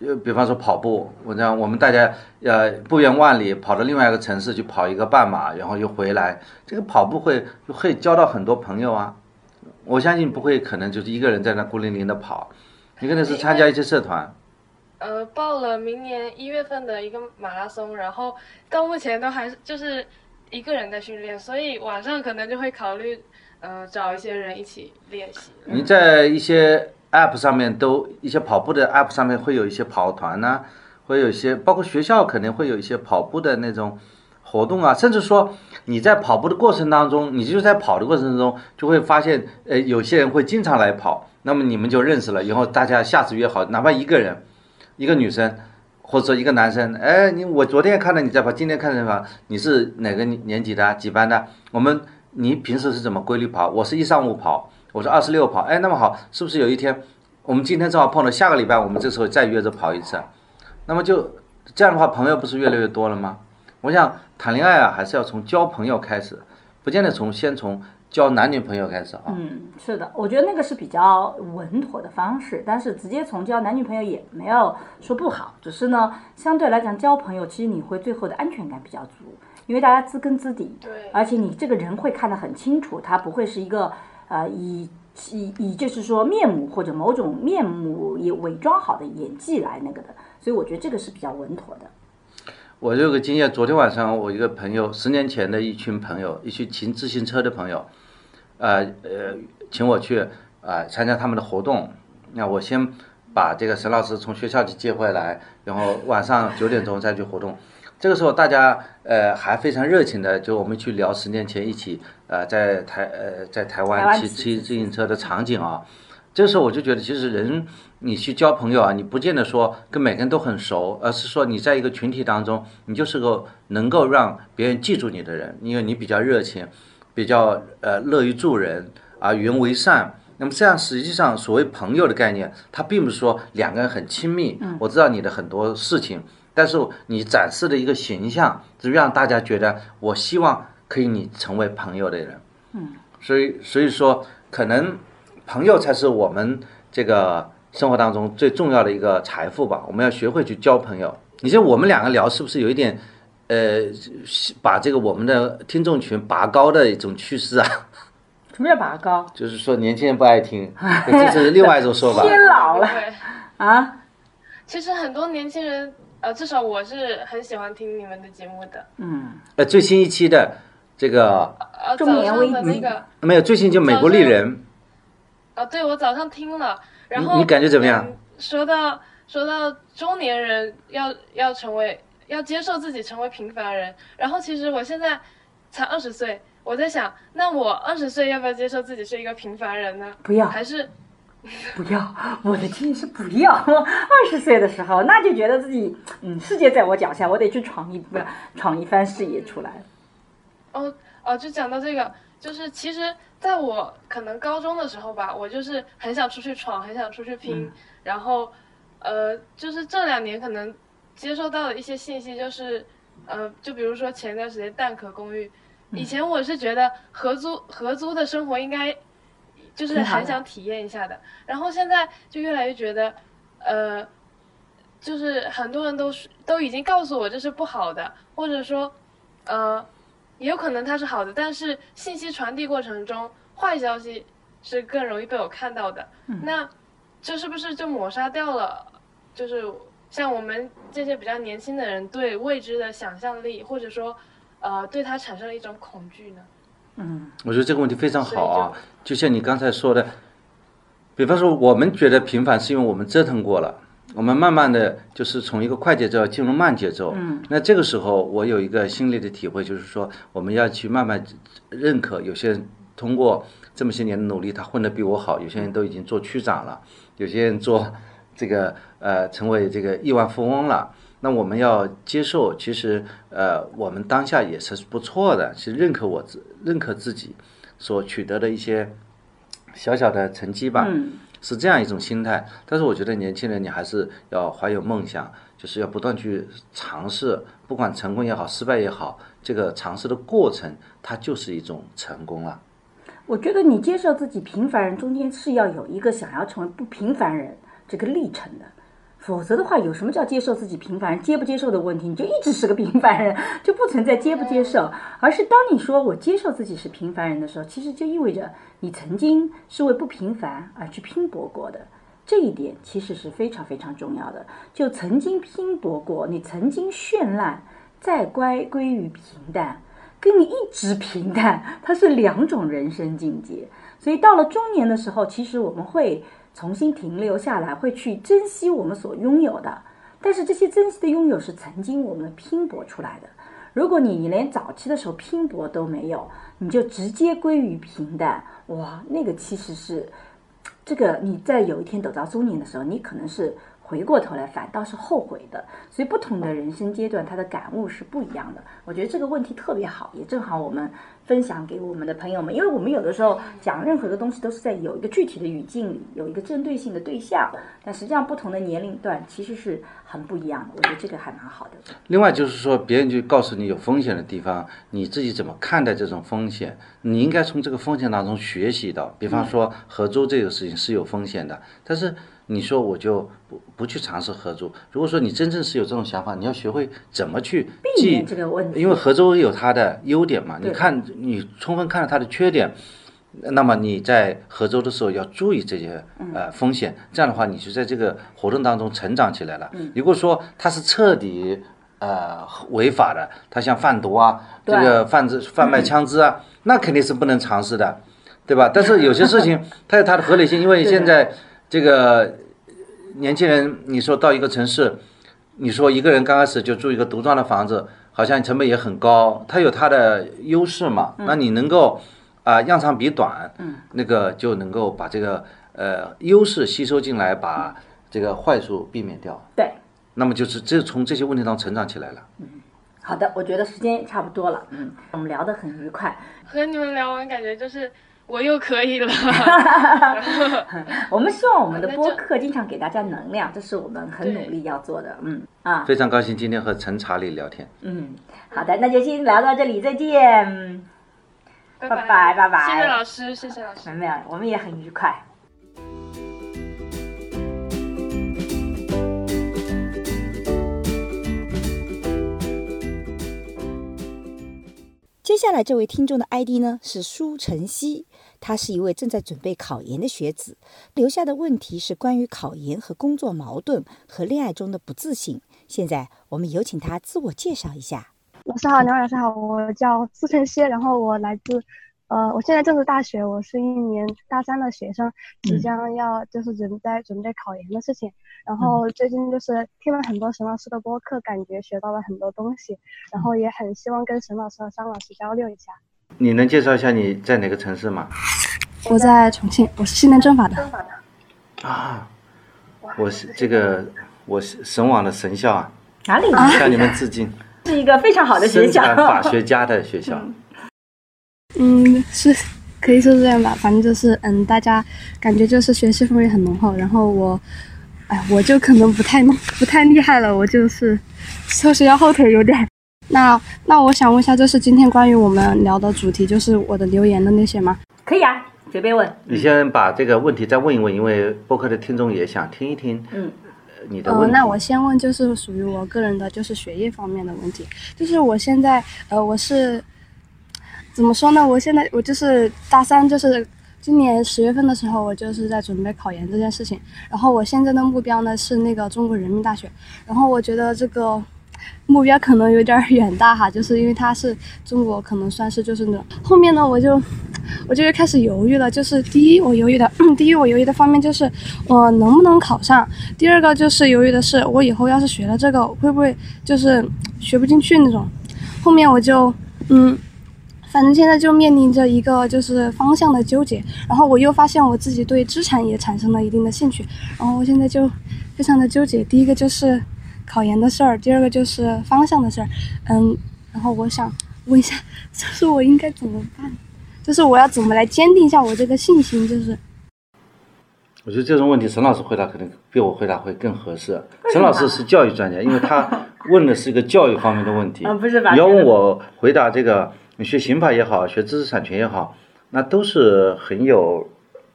呃，比方说跑步，我讲我们大家呃不远万里跑到另外一个城市去跑一个半马，然后又回来，这个跑步会会交到很多朋友啊。我相信不会可能就是一个人在那孤零零的跑，你可能是参加一些社团。呃，报了明年一月份的一个马拉松，然后到目前都还是就是一个人在训练，所以晚上可能就会考虑呃找一些人一起练习。你在一些 App 上面都一些跑步的 App 上面会有一些跑团呐、会有一些包括学校可能会有一些跑步的那种活动啊，甚至说你在跑步的过程当中，你就在跑的过程中就会发现，呃，有些人会经常来跑，那么你们就认识了，以后大家下次约好，哪怕一个人，一个女生。或者说一个男生，哎，你我昨天看到你在跑，今天看到你跑，你是哪个年级的？几班的？我们你平时是怎么规律跑？我是一上午跑，我是二十六跑，哎，那么好，是不是有一天我们今天正好碰到，下个礼拜我们这时候再约着跑一次？那么就这样的话，朋友不是越来越多了吗？我想谈恋爱啊，还是要从交朋友开始，不见得从先从交男女朋友开始啊。嗯，是的，我觉得那个是比较稳妥的方式，但是直接从交男女朋友也没有说不好，只是呢，相对来讲交朋友，其实你会最后的安全感比较足，因为大家知根知底，对而且你这个人会看得很清楚，他不会是一个呃以以以就是说面目或者某种面目也伪装好的演技来那个的，所以我觉得这个是比较稳妥的。我有个经验，昨天晚上我一个朋友，十年前的一群朋友，一群骑自行车的朋友，呃呃，请我去啊、呃参加他们的活动。那我先把这个沈老师从学校里接回来，然后晚上九点钟再去活动。这个时候大家呃还非常热情的，就我们去聊十年前一起呃在台呃在台台湾骑湾骑骑自行车的场景啊。这时候我就觉得，其实人你去交朋友啊，你不见得说跟每个人都很熟，而是说你在一个群体当中，你就是个能够让别人记住你的人，因为你比较热情，比较呃乐于助人啊，与人为善。那么这样实际上所谓朋友的概念，它并不是说两个人很亲密，我知道你的很多事情，但是你展示的一个形象，是让大家觉得我希望可以你成为朋友的人。嗯，所以所以说可能。朋友才是我们这个生活当中最重要的一个财富吧。我们要学会去交朋友。你像我们两个聊，是不是有一点，呃，把这个我们的听众群拔高的一种趋势啊？什么叫拔高？就是说年轻人不爱听，这是另外一种说法。偏老了，啊！其实很多年轻人呃，至少我是很喜欢听你们的节目的。嗯，呃，最新一期的这个呃，中年危机的那个，没有，最新就美国丽人，啊，对我早上听了，然后你你感觉怎么样嗯说到说到中年人要要成为要接受自己成为平凡人，然后其实我现在才二十岁，我在想，那我二十岁要不要接受自己是一个平凡人呢？不要还是不要，我的建议是不要。二十岁的时候，那就觉得自己，嗯，世界在我脚下，我得去闯一不闯一番事业出来。哦哦，就讲到这个，就是其实在我可能高中的时候吧，我就是很想出去闯，很想出去拼，然后呃，就是这两年可能接收到的一些信息就是，呃，就比如说前段时间蛋壳公寓，以前我是觉得合租合租的生活应该就是很想体验一下的，然后现在就越来越觉得，呃，就是很多人都是都已经告诉我这是不好的，或者说，呃，也有可能它是好的，但是信息传递过程中，坏消息是更容易被我看到的。那这是不是就抹杀掉了？就是像我们这些比较年轻的人对未知的想象力，或者说，呃，对它产生了一种恐惧呢？嗯，我觉得这个问题非常好啊就像你刚才说的，比方说我们觉得平凡是因为我们折腾过了，我们慢慢的就是从一个快节奏进入慢节奏。嗯，那这个时候我有一个心里的体会，就是说我们要去慢慢认可有些人通过这么些年的努力，他混得比我好，有些人都已经做区长了，有些人做这个呃成为这个亿万富翁了。那我们要接受，其实呃，我们当下也是不错的，是认可我自认可自己所取得的一些小小的成绩吧，是这样一种心态。但是我觉得年轻人你还是要怀有梦想，就是要不断去尝试，不管成功也好，失败也好，这个尝试的过程它就是一种成功了。我觉得你接受自己平凡人中间是要有一个想要成为不平凡人这个历程的。否则的话，有什么叫接受自己平凡人接不接受的问题？你就一直是个平凡人，就不存在接不接受，而是当你说我接受自己是平凡人的时候，其实就意味着你曾经是为不平凡而去拼搏过的。这一点其实是非常非常重要的。就曾经拼搏过，你曾经绚烂，再乖归于平淡，跟你一直平淡，它是两种人生境界。所以到了中年的时候，其实我们会。重新停留下来，会去珍惜我们所拥有的，但是这些珍惜的拥有是曾经我们拼搏出来的。如果你连早期的时候拼搏都没有，你就直接归于平淡，哇，那个其实是这个你在有一天走到中年的时候，你可能是回过头来反倒是后悔的。所以不同的人生阶段，他的感悟是不一样的。我觉得这个问题特别好，也正好我们。分享给我们的朋友们，因为我们有的时候讲任何的东西都是在有一个具体的语境里，有一个针对性的对象，但实际上不同的年龄段其实是很不一样的。我觉得这个还蛮好的。另外就是说，别人就告诉你有风险的地方，你自己怎么看待这种风险？你应该从这个风险当中学习到。比方说合租这个事情是有风险的，但是你说我就不不去尝试合租。如果说你真正是有这种想法，你要学会怎么去避免这个问题。因为合租有它的优点嘛，你看。你充分看到它的缺点，那么你在合租的时候要注意这些呃风险，这样的话你就在这个活动当中成长起来了。如果说它是彻底呃违法的，它像贩毒啊，这个贩子贩卖枪支啊，那肯定是不能尝试的，对吧？但是有些事情 它有它的合理性，因为现在这个年轻人，你说到一个城市，你说一个人刚开始就住一个独幢的房子。好像成本也很高，它有它的优势嘛？那你能够啊扬长避短，那个就能够把这个呃优势吸收进来，把这个坏处避免掉。对。那么就是这从这些问题当中成长起来了。嗯，好的，我觉得时间也差不多了。嗯，我们聊得很愉快。和你们聊完，感觉就是我又可以了。我们希望我们的播客经常给大家能量，这是我们很努力要做的。嗯。啊，非常高兴今天和陈查理聊天。嗯，好的，那就先聊到这里，再见，拜拜拜拜，谢谢老师，谢谢老师。没有，我们也很愉快。接下来这位听众的 ID 呢是舒晨曦。他是一位正在准备考研的学子，留下的问题是关于考研和工作矛盾和恋爱中的不自信，现在我们有请他自我介绍一下。老师好，两位老师好，我叫苏晨曦，然后我来自，呃，我现在正是大学，我是一年大三的学生，即将要就是准备准备考研的事情，然后最近就是听了很多沈老师的播客，感觉学到了很多东西，然后也很希望跟沈老师和张老师交流一下。你能介绍一下你在哪个城市吗？我在重庆，我是西南政法的。啊，我是这个我是神网的神校啊，哪里？向你们致敬。是一个非常好的学校，法学家的学校。嗯，是可以说这样吧，反正就是嗯，大家感觉就是学习氛围很浓厚。然后我，哎，我就可能不太不太厉害了，我就是说是要后腿有点。那那我想问一下，就是今天关于我们聊的主题，就是我的留言的那些吗？可以啊，随便问。你先把这个问题再问一问，因为播客的听众也想听一听。嗯。你的问题。那我先问，就是属于我个人的，就是学业方面的问题。就是我现在，呃，我是怎么说呢？我现在我就是大三，就是今年十月份的时候，我就是在准备考研这件事情。然后我现在的目标呢是那个中国人民大学。然后我觉得这个 目标可能有点远大哈，就是因为它是中国，可能算是就是那种后面呢，我就。我就开始犹豫了，就是第一，我犹豫的，第一我犹豫的方面就是我能不能考上；第二个就是犹豫的是我以后要是学了这个，会不会就是学不进去那种。后面我就，嗯，反正现在就面临着一个就是方向的纠结。然后我又发现我自己对资产也产生了一定的兴趣，然后我现在就非常的纠结。第一个就是考研的事儿，第二个就是方向的事儿，嗯，然后我想问一下，就是我应该怎么办？就是我要怎么来坚定一下我这个信心？就是，我觉得这种问题陈老师回答可能比我回答会更合适。陈老师是教育专家，因为他 问的是一个教育方面的问题。不是吧？你要问我回答这个，你学刑法也好，学知识产权也好，那都是很有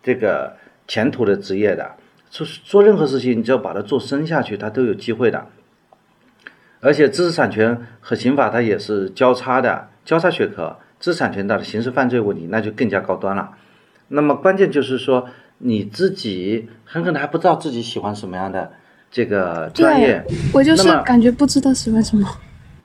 这个前途的职业的。做做任何事情，你只要把它做深下去，它都有机会的。而且知识产权和刑法它也是交叉的，交叉学科。知识产权的刑事犯罪问题，那就更加高端了。那么关键就是说，你自己很可能还不知道自己喜欢什么样的这个专业。我就是感觉不知道喜欢什么。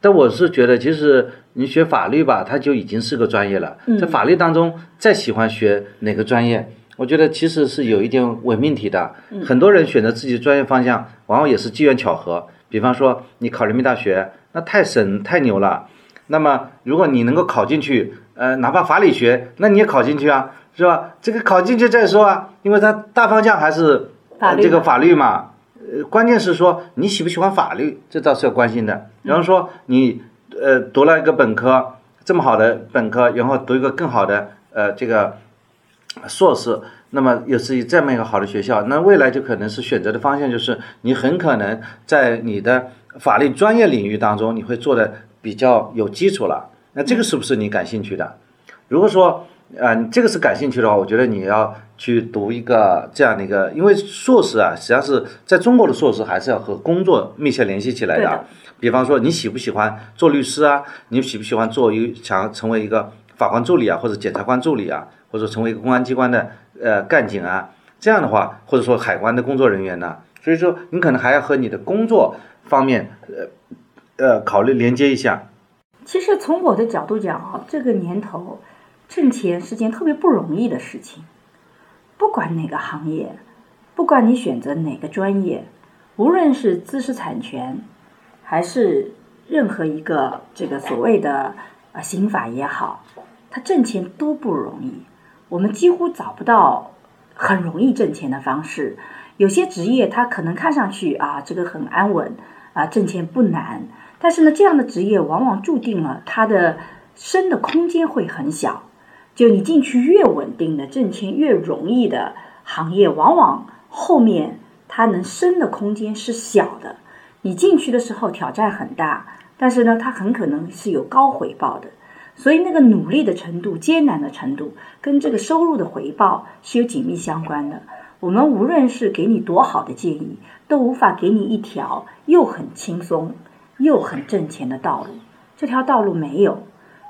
但我是觉得，其实你学法律吧，它就已经是个专业了。在法律当中，再喜欢学哪个专业，我觉得其实是有一点伪命题的。很多人选择自己专业方向，往往也是机缘巧合。比方说，你考人民大学，那太神太牛了。那么，如果你能够考进去，呃，哪怕法理学，那你也考进去啊，是吧？这个考进去再说啊，因为它大方向还是这个法律嘛。呃，关键是说你喜不喜欢法律，这倒是要关心的。比方说你呃读了一个本科，这么好的本科，然后读一个更好的呃这个硕士，那么又是这么一个好的学校，那未来就可能是选择的方向就是你很可能在你的法律专业领域当中，你会做的。比较有基础了，那这个是不是你感兴趣的？如果说，呃，这个是感兴趣的话，我觉得你要去读一个这样的一个，因为硕士啊，实际上是在中国的硕士还是要和工作密切联系起来的。比方说，你喜不喜欢做律师啊？你喜不喜欢做一想成为一个法官助理啊，或者检察官助理啊，或者成为一个公安机关的呃干警啊？这样的话，或者说海关的工作人员呢？所以说，你可能还要和你的工作方面呃。呃，考虑连接一下。其实从我的角度讲啊，这个年头挣钱是件特别不容易的事情。不管哪个行业，不管你选择哪个专业，无论是知识产权，还是任何一个这个所谓的呃刑法也好，他挣钱都不容易。我们几乎找不到很容易挣钱的方式。有些职业它可能看上去啊，这个很安稳啊，挣钱不难。但是呢，这样的职业往往注定了它的升的空间会很小。就你进去越稳定的挣钱越容易的行业，往往后面它能升的空间是小的。你进去的时候挑战很大，但是呢，它很可能是有高回报的。所以那个努力的程度、艰难的程度，跟这个收入的回报是有紧密相关的。我们无论是给你多好的建议，都无法给你一条又很轻松。又很挣钱的道路，这条道路没有，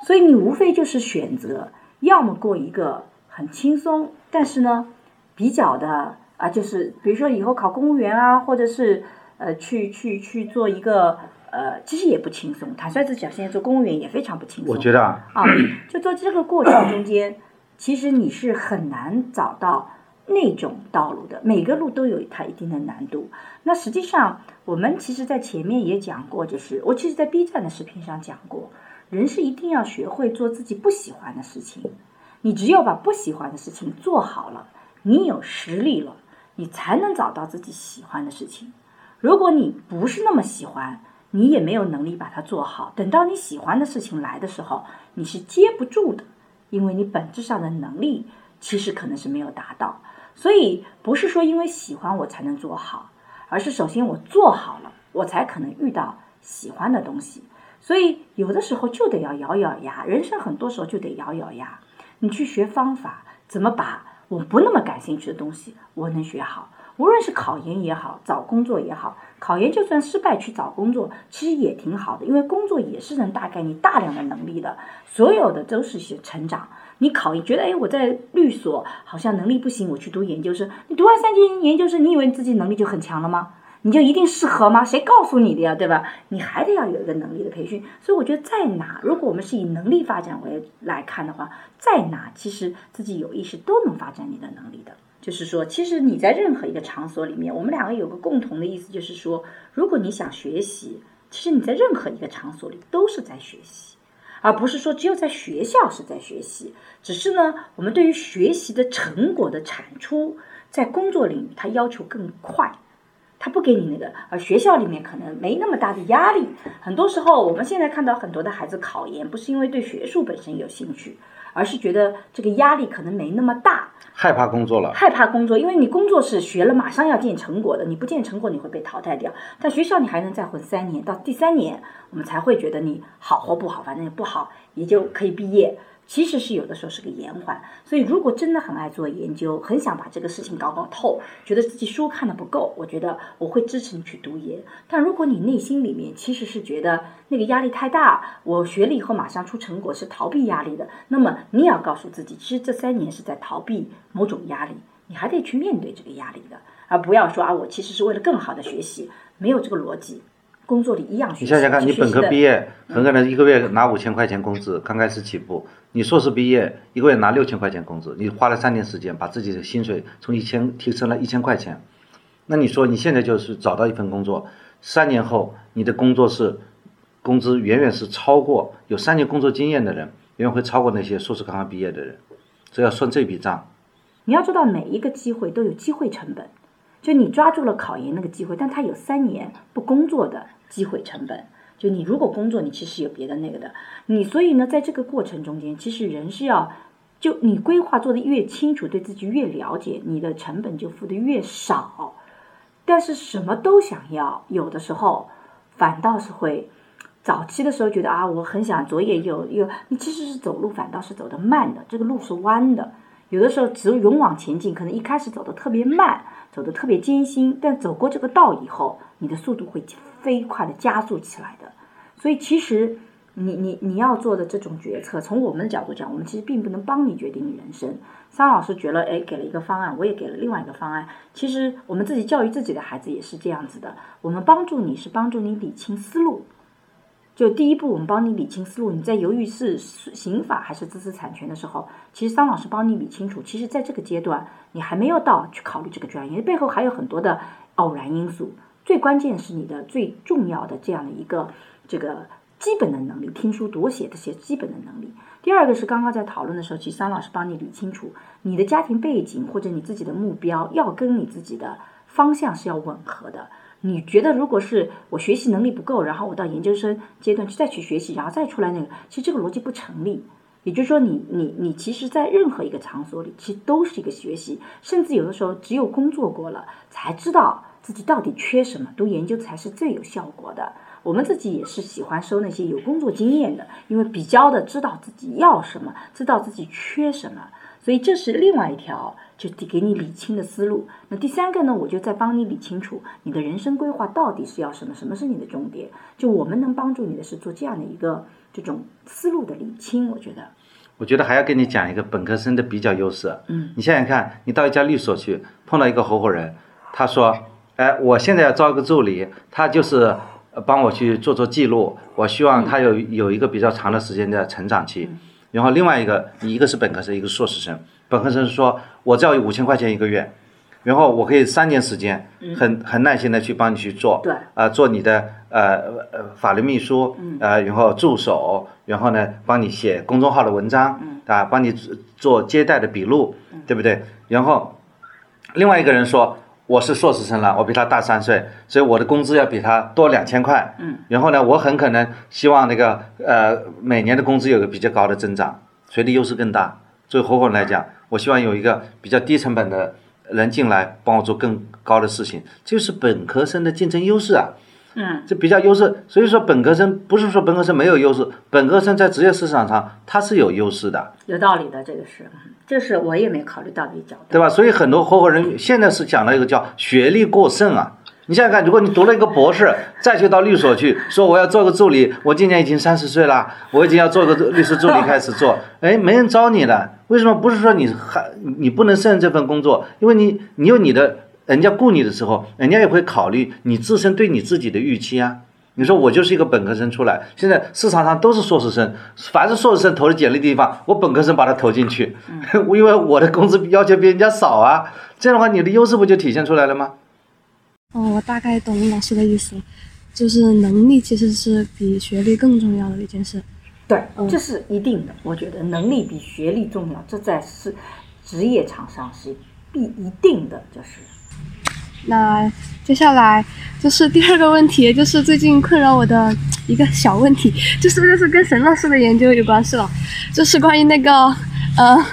所以你无非就是选择，要么过一个很轻松，但是呢，比较的啊，就是比如说以后考公务员啊，或者是呃，去去去做一个呃，其实也不轻松。坦率的讲，现在做公务员也非常不轻松。我觉得啊，啊，就做这个过程中间，其实你是很难找到那种道路的，每个路都有它一定的难度。那实际上，我们其实在前面也讲过，就是我其实，在 B 站的视频上讲过，人是一定要学会做自己不喜欢的事情。你只有把不喜欢的事情做好了，你有实力了，你才能找到自己喜欢的事情。如果你不是那么喜欢，你也没有能力把它做好。等到你喜欢的事情来的时候，你是接不住的，因为你本质上的能力其实可能是没有达到。所以不是说因为喜欢我才能做好，而是首先我做好了，我才可能遇到喜欢的东西。所以有的时候就得要咬咬牙，人生很多时候就得咬咬牙。你去学方法，怎么把我不那么感兴趣的东西我能学好？无论是考研也好，找工作也好，考研就算失败去找工作，其实也挺好的，因为工作也是能大概你大量的能力的，所有的都是些成长。你考研觉得，哎，我在律所好像能力不行，我去读研究生。你读完三年研究生，你以为自己能力就很强了吗？你就一定适合吗？谁告诉你的呀？对吧？你还得要有一个能力的培训。所以我觉得在哪，如果我们是以能力发展为来看的话，在哪其实自己有意识都能发展你的能力的。就是说，其实你在任何一个场所里面，我们两个有个共同的意思，就是说，如果你想学习，其实你在任何一个场所里都是在学习，而不是说只有在学校是在学习。只是呢，我们对于学习的成果的产出，在工作领域它要求更快，它不给你那个，而学校里面可能没那么大的压力。很多时候，我们现在看到很多的孩子考研，不是因为对学术本身有兴趣，而是觉得这个压力可能没那么大。害怕工作了，害怕工作，因为你工作是学了马上要见成果的，你不见成果你会被淘汰掉。但学校你还能再混三年，到第三年我们才会觉得你好或不好，反正也不好也就可以毕业。其实是有的时候是个延缓，所以如果真的很爱做研究，很想把这个事情搞搞透，觉得自己书看的不够，我觉得我会支持你去读研。但如果你内心里面其实是觉得那个压力太大，我学了以后马上出成果是逃避压力的，那么你也要告诉自己，其实这三年是在逃避某种压力，你还得去面对这个压力的，而不要说啊，我其实是为了更好的学习，没有这个逻辑。工作里一样学习。你想想看，你本科毕业，很可能一个月拿五千块钱工资，刚开始起步。你硕士毕业，一个月拿六千块钱工资，你花了三年时间把自己的薪水从一千提升了一千块钱。那你说你现在就是找到一份工作，三年后你的工作是工资远远是超过有三年工作经验的人，远远会超过那些硕士刚刚毕业的人。这要算这笔账。你要知道，每一个机会都有机会成本。就你抓住了考研那个机会，但他有三年不工作的机会成本。就你如果工作，你其实有别的那个的。你所以呢，在这个过程中间，其实人是要，就你规划做的越清楚，对自己越了解，你的成本就付的越少。但是什么都想要，有的时候反倒是会，早期的时候觉得啊，我很想左也有有，你其实是走路反倒是走的慢的，这个路是弯的。有的时候只有勇往前进，可能一开始走的特别慢。走的特别艰辛，但走过这个道以后，你的速度会飞快的加速起来的。所以其实你你你要做的这种决策，从我们的角度讲，我们其实并不能帮你决定你人生。桑老师觉得，哎，给了一个方案，我也给了另外一个方案。其实我们自己教育自己的孩子也是这样子的，我们帮助你是帮助你理清思路。就第一步，我们帮你理清思路。你在犹豫是刑法还是知识产权的时候，其实桑老师帮你理清楚。其实，在这个阶段，你还没有到去考虑这个专业，背后还有很多的偶然因素。最关键是你的最重要的这样的一个这个基本的能力，听书读写这些基本的能力。第二个是刚刚在讨论的时候，其实桑老师帮你理清楚你的家庭背景或者你自己的目标要跟你自己的方向是要吻合的。你觉得，如果是我学习能力不够，然后我到研究生阶段去再去学习，然后再出来那个，其实这个逻辑不成立。也就是说，你你你，其实，在任何一个场所里，其实都是一个学习，甚至有的时候，只有工作过了，才知道自己到底缺什么。读研究才是最有效果的。我们自己也是喜欢收那些有工作经验的，因为比较的知道自己要什么，知道自己缺什么。所以这是另外一条，就得给你理清的思路。那第三个呢，我就再帮你理清楚你的人生规划到底是要什么，什么是你的重点。就我们能帮助你的是做这样的一个这种思路的理清。我觉得，我觉得还要跟你讲一个本科生的比较优势。嗯，你想想看，你到一家律所去，碰到一个合伙人，他说哎，我现在要招一个助理，他就是呃帮我去做做记录，我希望他有有一个比较长的时间的成长期。然后另外一个，一个是本科生，一个硕士生。本科生说，我只要五千块钱一个月，然后我可以三年时间，很很耐心的去帮你去做，对啊、做你的呃呃法律秘书，呃，然后助手，然后呢，帮你写公众号的文章，啊，帮你做做接待的笔录，对不对？然后另外一个人说。我是硕士生了，我比他大三岁，所以我的工资要比他多两千块。嗯，然后呢，我很可能希望那个呃每年的工资有个比较高的增长，谁的优势更大？作为合伙人来讲，我希望有一个比较低成本的人进来帮我做更高的事情，这就是本科生的竞争优势啊。嗯，这比较优势，所以说本科生不是说本科生没有优势，本科生在职业市场上他是有优势的。有道理的，这个是，这是我也没考虑到的一角度。对吧？所以很多合伙人现在是讲了一个叫学历过剩啊。你想想看，如果你读了一个博士，再去到律所去说我要做个助理，我今年已经三十岁了，我已经要做个律师助理开始做，哎，没人招你了。为什么？不是说你还你不能胜任这份工作，因为你你有你的，人家雇你的时候，人家也会考虑你自身对你自己的预期啊。你说我就是一个本科生出来，现在市场上都是硕士生，凡是硕士生投的简历的地方，我本科生把它投进去，因为我的工资要求比人家少啊。这样的话，你的优势不就体现出来了吗？哦，我大概懂老师的意思了，就是能力其实是比学历更重要的一件事。对，这是一定的。我觉得能力比学历重要，这在是职业场上是必一定的，就是。那接下来就是第二个问题，就是最近困扰我的一个小问题，就是就是跟沈老师的研究有关系了，就是关于那个呃，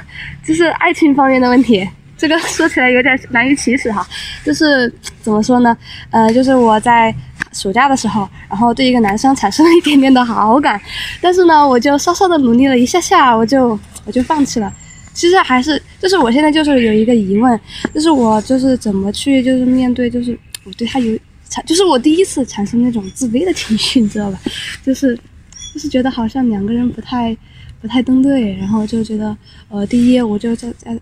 就是爱情方面的问题。这个说起来有点难以启齿哈，就是怎么说呢？呃，就是我在暑假的时候，然后对一个男生产生了一点点的好感，但是呢，我就稍稍的努力了一下下，我就我就放弃了。其实还是就是我现在就是有一个疑问，就是我就是怎么去就是面对就是我对他有产就是我第一次产生那种自卑的情绪，你知道吧？就是就是觉得好像两个人不太不太登对，然后就觉得呃，第一我就在在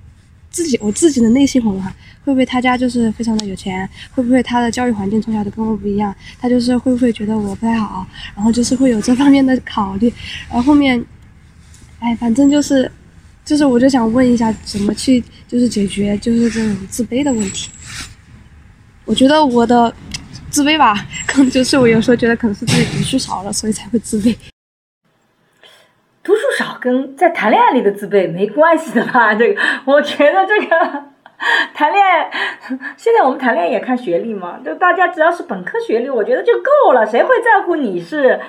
自己我自己的内心活动哈，会不会他家就是非常的有钱？会不会他的教育环境从小就跟我不一样？他就是会不会觉得我不太好？然后就是会有这方面的考虑，然后后面，哎，反正就是。就是我就想问一下，怎么去就是解决就是这种自卑的问题？我觉得我的自卑吧，可能就是我有时候觉得可能是自己读书少了，所以才会自卑。读书少跟在谈恋爱里的自卑没关系的吧？这个，我觉得这个 谈恋爱，现在我们谈恋爱也看学历嘛，就大家只要是本科学历，我觉得就够了，谁会在乎你是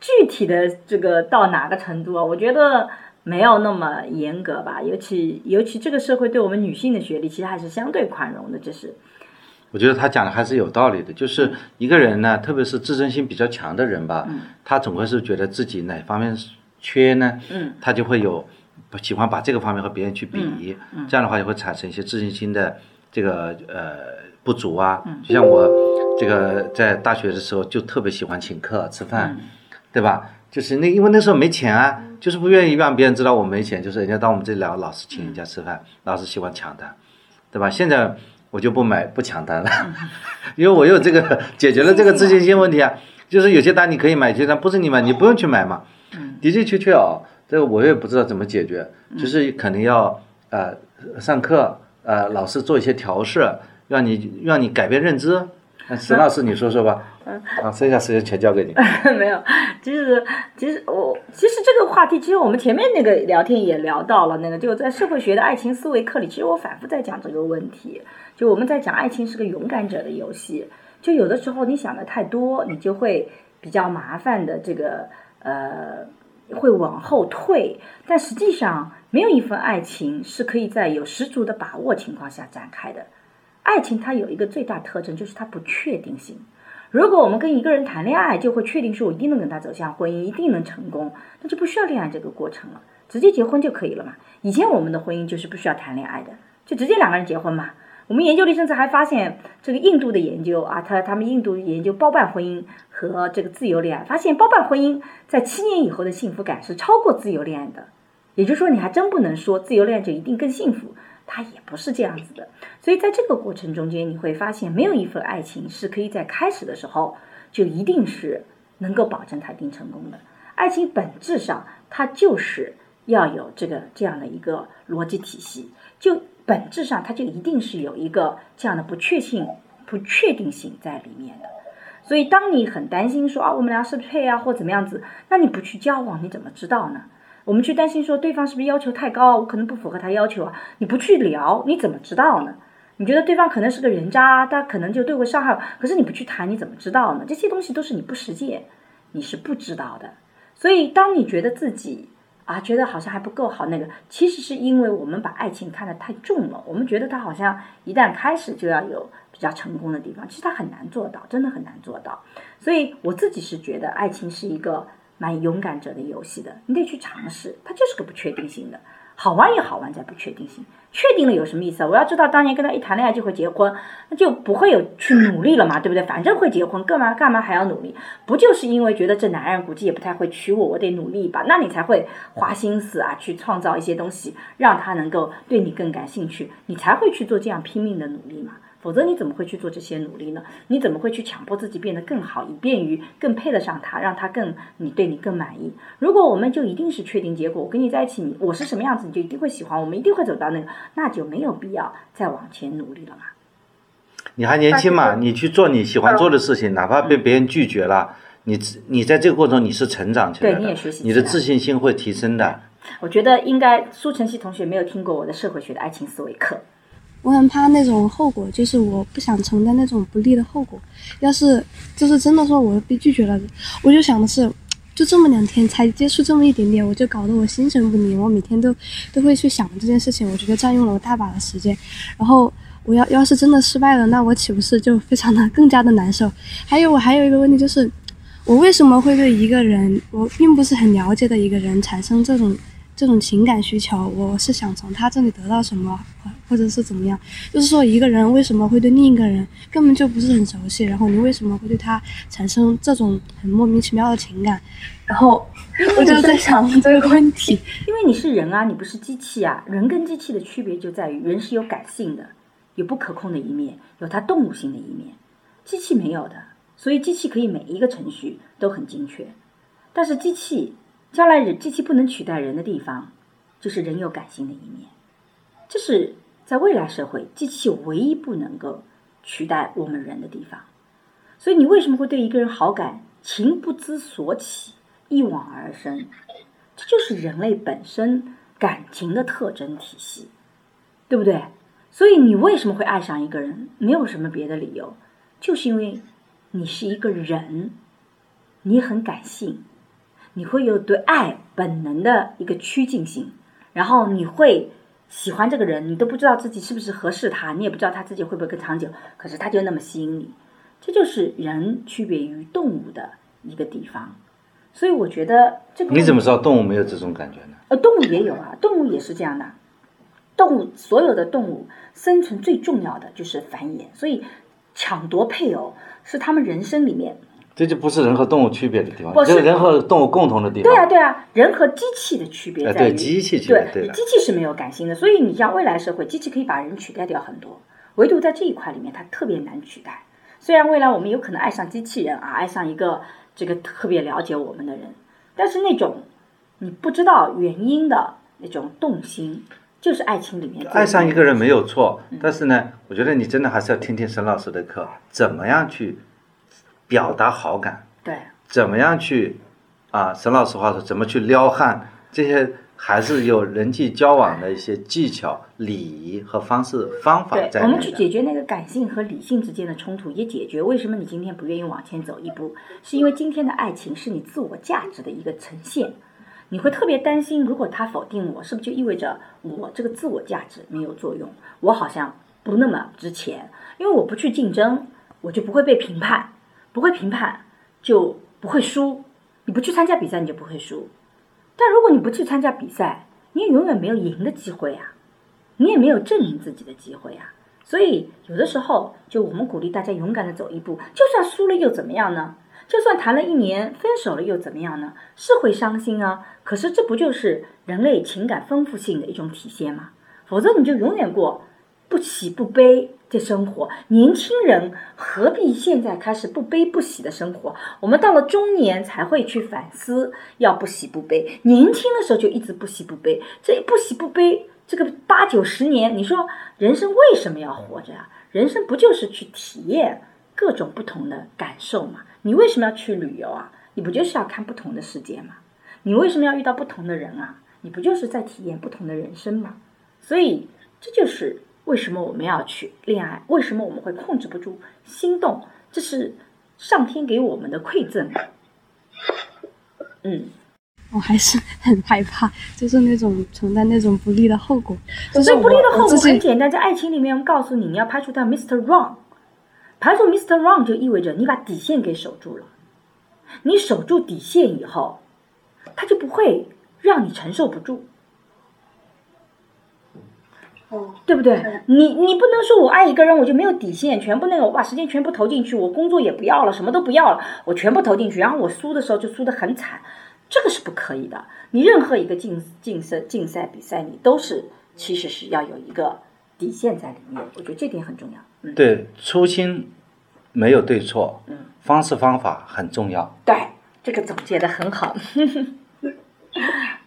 具体的这个到哪个程度啊？我觉得。没有那么严格吧，尤其尤其这个社会对我们女性的学历其实还是相对宽容的，这是。我觉得他讲的还是有道理的，就是一个人呢，特别是自尊心比较强的人吧，他总会是觉得自己哪方面缺呢，嗯，他就会有喜欢把这个方面和别人去比，这样的话就会产生一些自信心的这个呃不足啊。就像我这个在大学的时候就特别喜欢请客吃饭，对吧？就是那因为那时候没钱啊。就是不愿意让别人知道我没钱，就是人家到我们这里来，老是请人家吃饭，老是喜欢抢单，对吧？现在我就不买不抢单了，因为我有这个解决了这个自信心问题啊。就是有些单你可以买，有些单不是你买，你不用去买嘛。的的确确啊，这个我也不知道怎么解决，就是可能要呃上课呃老师做一些调试，让你让你改变认知。那沈老师，你说说吧。嗯啊，剩下时间全交给你。没有，其实其实我其实这个话题，其实我们前面那个聊天也聊到了，那个就在社会学的爱情思维课里，其实我反复在讲这个问题。就我们在讲爱情是个勇敢者的游戏，就有的时候你想的太多，你就会比较麻烦的这个呃会往后退。但实际上，没有一份爱情是可以在有十足的把握情况下展开的。爱情它有一个最大特征，就是它不确定性。如果我们跟一个人谈恋爱，就会确定说我一定能跟他走向婚姻，一定能成功，那就不需要恋爱这个过程了，直接结婚就可以了嘛。以前我们的婚姻就是不需要谈恋爱的，就直接两个人结婚嘛。我们研究里甚至还发现，这个印度的研究啊，他他们印度研究包办婚姻和这个自由恋爱，发现包办婚姻在七年以后的幸福感是超过自由恋爱的。也就是说，你还真不能说自由恋爱就一定更幸福。它也不是这样子的。所以在这个过程中间，你会发现，没有一份爱情是可以在开始的时候就一定是能够保证它一定成功的。爱情本质上它就是要有这个这样的一个逻辑体系，就本质上它就一定是有一个这样的不确性、不确定性在里面的。所以，当你很担心说啊，我们俩是不是配啊，或怎么样子，那你不去交往，你怎么知道呢？我们去担心说对方是不是要求太高，我可能不符合他要求啊，你不去聊，你怎么知道呢？你觉得对方可能是个人渣，他可能就对我伤害，可是你不去谈，你怎么知道呢？这些东西都是你不实践，你是不知道的。所以，当你觉得自己啊，觉得好像还不够好，那个其实是因为我们把爱情看得太重了，我们觉得他好像一旦开始就要有比较成功的地方，其实他很难做到，真的很难做到。所以我自己是觉得爱情是一个蛮勇敢者的游戏的，你得去尝试，它就是个不确定性的。好玩也好玩在不确定性，确定了有什么意思啊？我要知道当年跟他一谈恋爱就会结婚，那就不会有去努力了嘛，对不对？反正会结婚，干嘛干嘛还要努力？不就是因为觉得这男人估计也不太会娶我，我得努力一把？那你才会花心思啊，去创造一些东西，让他能够对你更感兴趣，你才会去做这样拼命的努力嘛。否则你怎么会去做这些努力呢？你怎么会去强迫自己变得更好，以便于更配得上他，让他更你对你更满意？如果我们就一定是确定结果，我跟你在一起，你我是什么样子，你就一定会喜欢，我们一定会走到那个，那就没有必要再往前努力了嘛。你还年轻嘛，你去做你喜欢做的事情，哪怕被别人拒绝了，你你在这个过程你是成长起来的，对，你也学习，你的自信心会提升的。我觉得应该苏晨曦同学没有听过我的社会学的爱情思维课。我很怕那种后果，就是我不想承担那种不利的后果。要是就是真的说我被拒绝了，我就想的是，就这么两天才接触这么一点点，我就搞得我心神不宁，我每天都都会去想这件事情，我觉得占用了我大把的时间。然后我要要是真的失败了，那我岂不是就非常的更加的难受？还有我还有一个问题就是，我为什么会对一个人我并不是很了解的一个人产生这种？这种情感需求，我是想从他这里得到什么，或者是怎么样？就是说，一个人为什么会对另一个人根本就不是很熟悉，然后你为什么会对他产生这种很莫名其妙的情感？然后我就在想这个问题，因为你是人啊，你不是机器啊。人跟机器的区别就在于，人是有感性的，有不可控的一面，有它动物性的一面，机器没有的。所以，机器可以每一个程序都很精确，但是机器。将来人机器不能取代人的地方，就是人有感性的一面。这是在未来社会，机器唯一不能够取代我们人的地方。所以，你为什么会对一个人好感，情不知所起，一往而深？这就是人类本身感情的特征体系，对不对？所以，你为什么会爱上一个人？没有什么别的理由，就是因为你是一个人，你很感性。你会有对爱本能的一个趋近性，然后你会喜欢这个人，你都不知道自己是不是合适他，你也不知道他自己会不会更长久，可是他就那么吸引你，这就是人区别于动物的一个地方。所以我觉得这个你怎么知道动物没有这种感觉呢？呃，动物也有啊，动物也是这样的。动物所有的动物生存最重要的就是繁衍，所以抢夺配偶是他们人生里面。这就不是人和动物区别的地方，这是人和动物共同的地方。对啊，对啊，人和机器的区别在于，对机器区别，对机器是没有感性的，所以你像未来社会，机器可以把人取代掉很多，唯独在这一块里面，它特别难取代。虽然未来我们有可能爱上机器人啊，爱上一个这个特别了解我们的人，但是那种你不知道原因的那种动心，就是爱情里面。爱上一个人没有错，但是呢，我觉得你真的还是要听听沈老师的课，怎么样去。表达好感，对，怎么样去啊？沈老师话说，怎么去撩汉？这些还是有人际交往的一些技巧、礼仪和方式方法在。我们去解决那个感性和理性之间的冲突，也解决为什么你今天不愿意往前走一步，是因为今天的爱情是你自我价值的一个呈现。你会特别担心，如果他否定我，是不是就意味着我这个自我价值没有作用？我好像不那么值钱，因为我不去竞争，我就不会被评判。不会评判就不会输，你不去参加比赛你就不会输。但如果你不去参加比赛，你也永远没有赢的机会啊，你也没有证明自己的机会啊。所以有的时候，就我们鼓励大家勇敢的走一步，就算输了又怎么样呢？就算谈了一年分手了又怎么样呢？是会伤心啊，可是这不就是人类情感丰富性的一种体现吗？否则你就永远过不喜不悲的生活。年轻人何必现在开始不悲不喜的生活？我们到了中年才会去反思，要不喜不悲。年轻的时候就一直不喜不悲，这不喜不悲，这个八九十年，你说人生为什么要活着呀？人生不就是去体验各种不同的感受吗？你为什么要去旅游啊？你不就是要看不同的世界吗？你为什么要遇到不同的人啊？你不就是在体验不同的人生吗？所以这就是为什么我们要去恋爱，为什么我们会控制不住心动，这是上天给我们的馈赠。嗯，我还是很害怕，就是那种存在那种不利的后果。就是不利的后果很简单，在爱情里面，我们告诉你，你要排除掉 Mr. Wrong。排除 Mr. Wrong 就意味着你把底线给守住了。你守住底线以后，他就不会让你承受不住。对不对？你你不能说我爱一个人我就没有底线，全部那个我把时间全部投进去，我工作也不要了，什么都不要了，我全部投进去，然后我输的时候就输得很惨，这个是不可以的。你任何一个竞竞赛竞赛比赛，你都是其实是要有一个底线在里面，我觉得这点很重要。嗯，对，初心没有对错，嗯，方式方法很重要。对，这个总结的很好。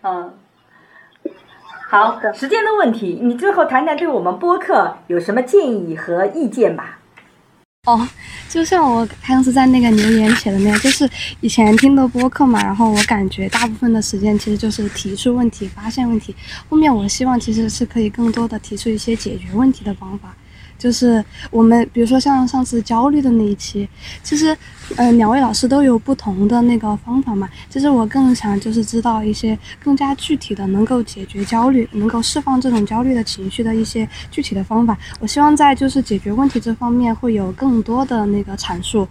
嗯，好，时间的问题，你最后谈谈对我们播客有什么建议和意见吧。哦，就像我上次在那个留言写的那样，就是以前听的播客嘛，然后我感觉大部分的时间其实就是提出问题、发现问题。后面我希望其实是可以更多的提出一些解决问题的方法。就是我们比如说像上次焦虑的那一期，其实，嗯、两位老师都有不同的那个方法嘛。其实我更想就是知道一些更加具体的，能够解决焦虑、能够释放这种焦虑的情绪的一些具体的方法。我希望在就是解决问题这方面会有更多的那个阐述。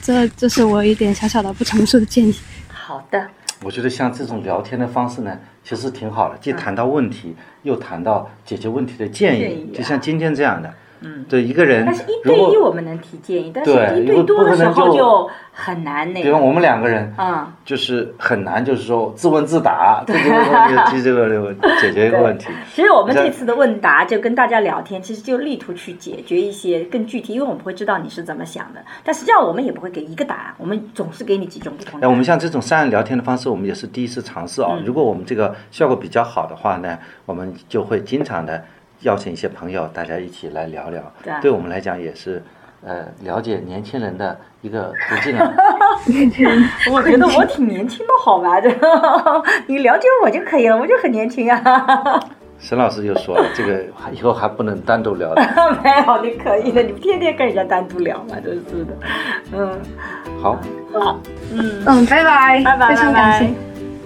这这是我一点小小的不成熟的建议。好的，我觉得像这种聊天的方式呢，其实挺好的，既谈到问题，又谈到解决问题的建议，建议啊就像今天这样的。嗯，对一个人，但是一对一我们能提建议，但是一对多的时候就很难那个。比如我们两个人，嗯，就是很难，就是说自问自答，这个问题，这个解决一个问题。其实我们这次的问答就跟大家聊天，其实就力图去解决一些更具体，因为我们会知道你是怎么想的，但实际上我们也不会给一个答案，我们总是给你几种不同的。哎，我们像这种三人聊天的方式，我们也是第一次尝试啊、嗯。如果我们这个效果比较好的话呢，我们就会经常的邀请一些朋友，大家一起来聊聊。对我们来讲也是，呃，了解年轻人的一个途径啊。我觉得我挺年轻的，好吧？这 你了解我就可以了，我就很年轻啊。沈老师又说了，这个 以后还不能单独聊的。没有，你可以的，你天天跟人家单独聊嘛，真是的。嗯，好，好，嗯，嗯，拜拜，拜拜非常拜拜感谢。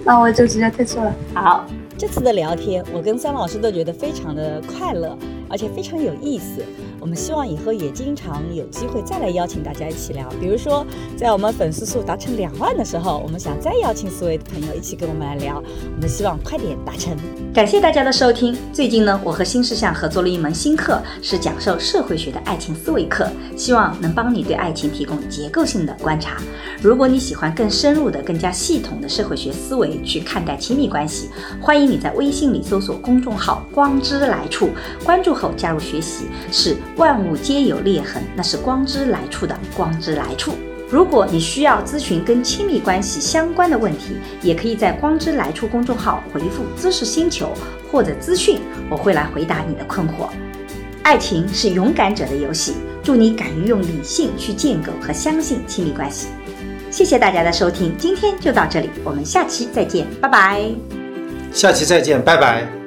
那我就直接退出了。好。这次的聊天，我跟孙老师都觉得非常的快乐，而且非常有意思。我们希望以后也经常有机会再来邀请大家一起聊，比如说在我们粉丝数达成两万的时候，我们想再邀请四位朋友一起跟我们来聊，我们希望快点达成。感谢大家的收听。最近呢，我和新事项合作了一门新课，是讲授社会学的爱情思维课，希望能帮你对爱情提供结构性的观察。如果你喜欢更深入的、更加系统的社会学思维去看待亲密关系，欢迎你在微信里搜索公众号“光之来处”，关注后加入学习。是万物皆有裂痕，那是光之来处的光之来处。如果你需要咨询跟亲密关系相关的问题，也可以在“光之来处”公众号回复“知识星球”或者“资讯”，我会来回答你的困惑。爱情是勇敢者的游戏，祝你敢于用理性去建构和相信亲密关系。谢谢大家的收听，今天就到这里，我们下期再见，拜拜。下期再见，拜拜。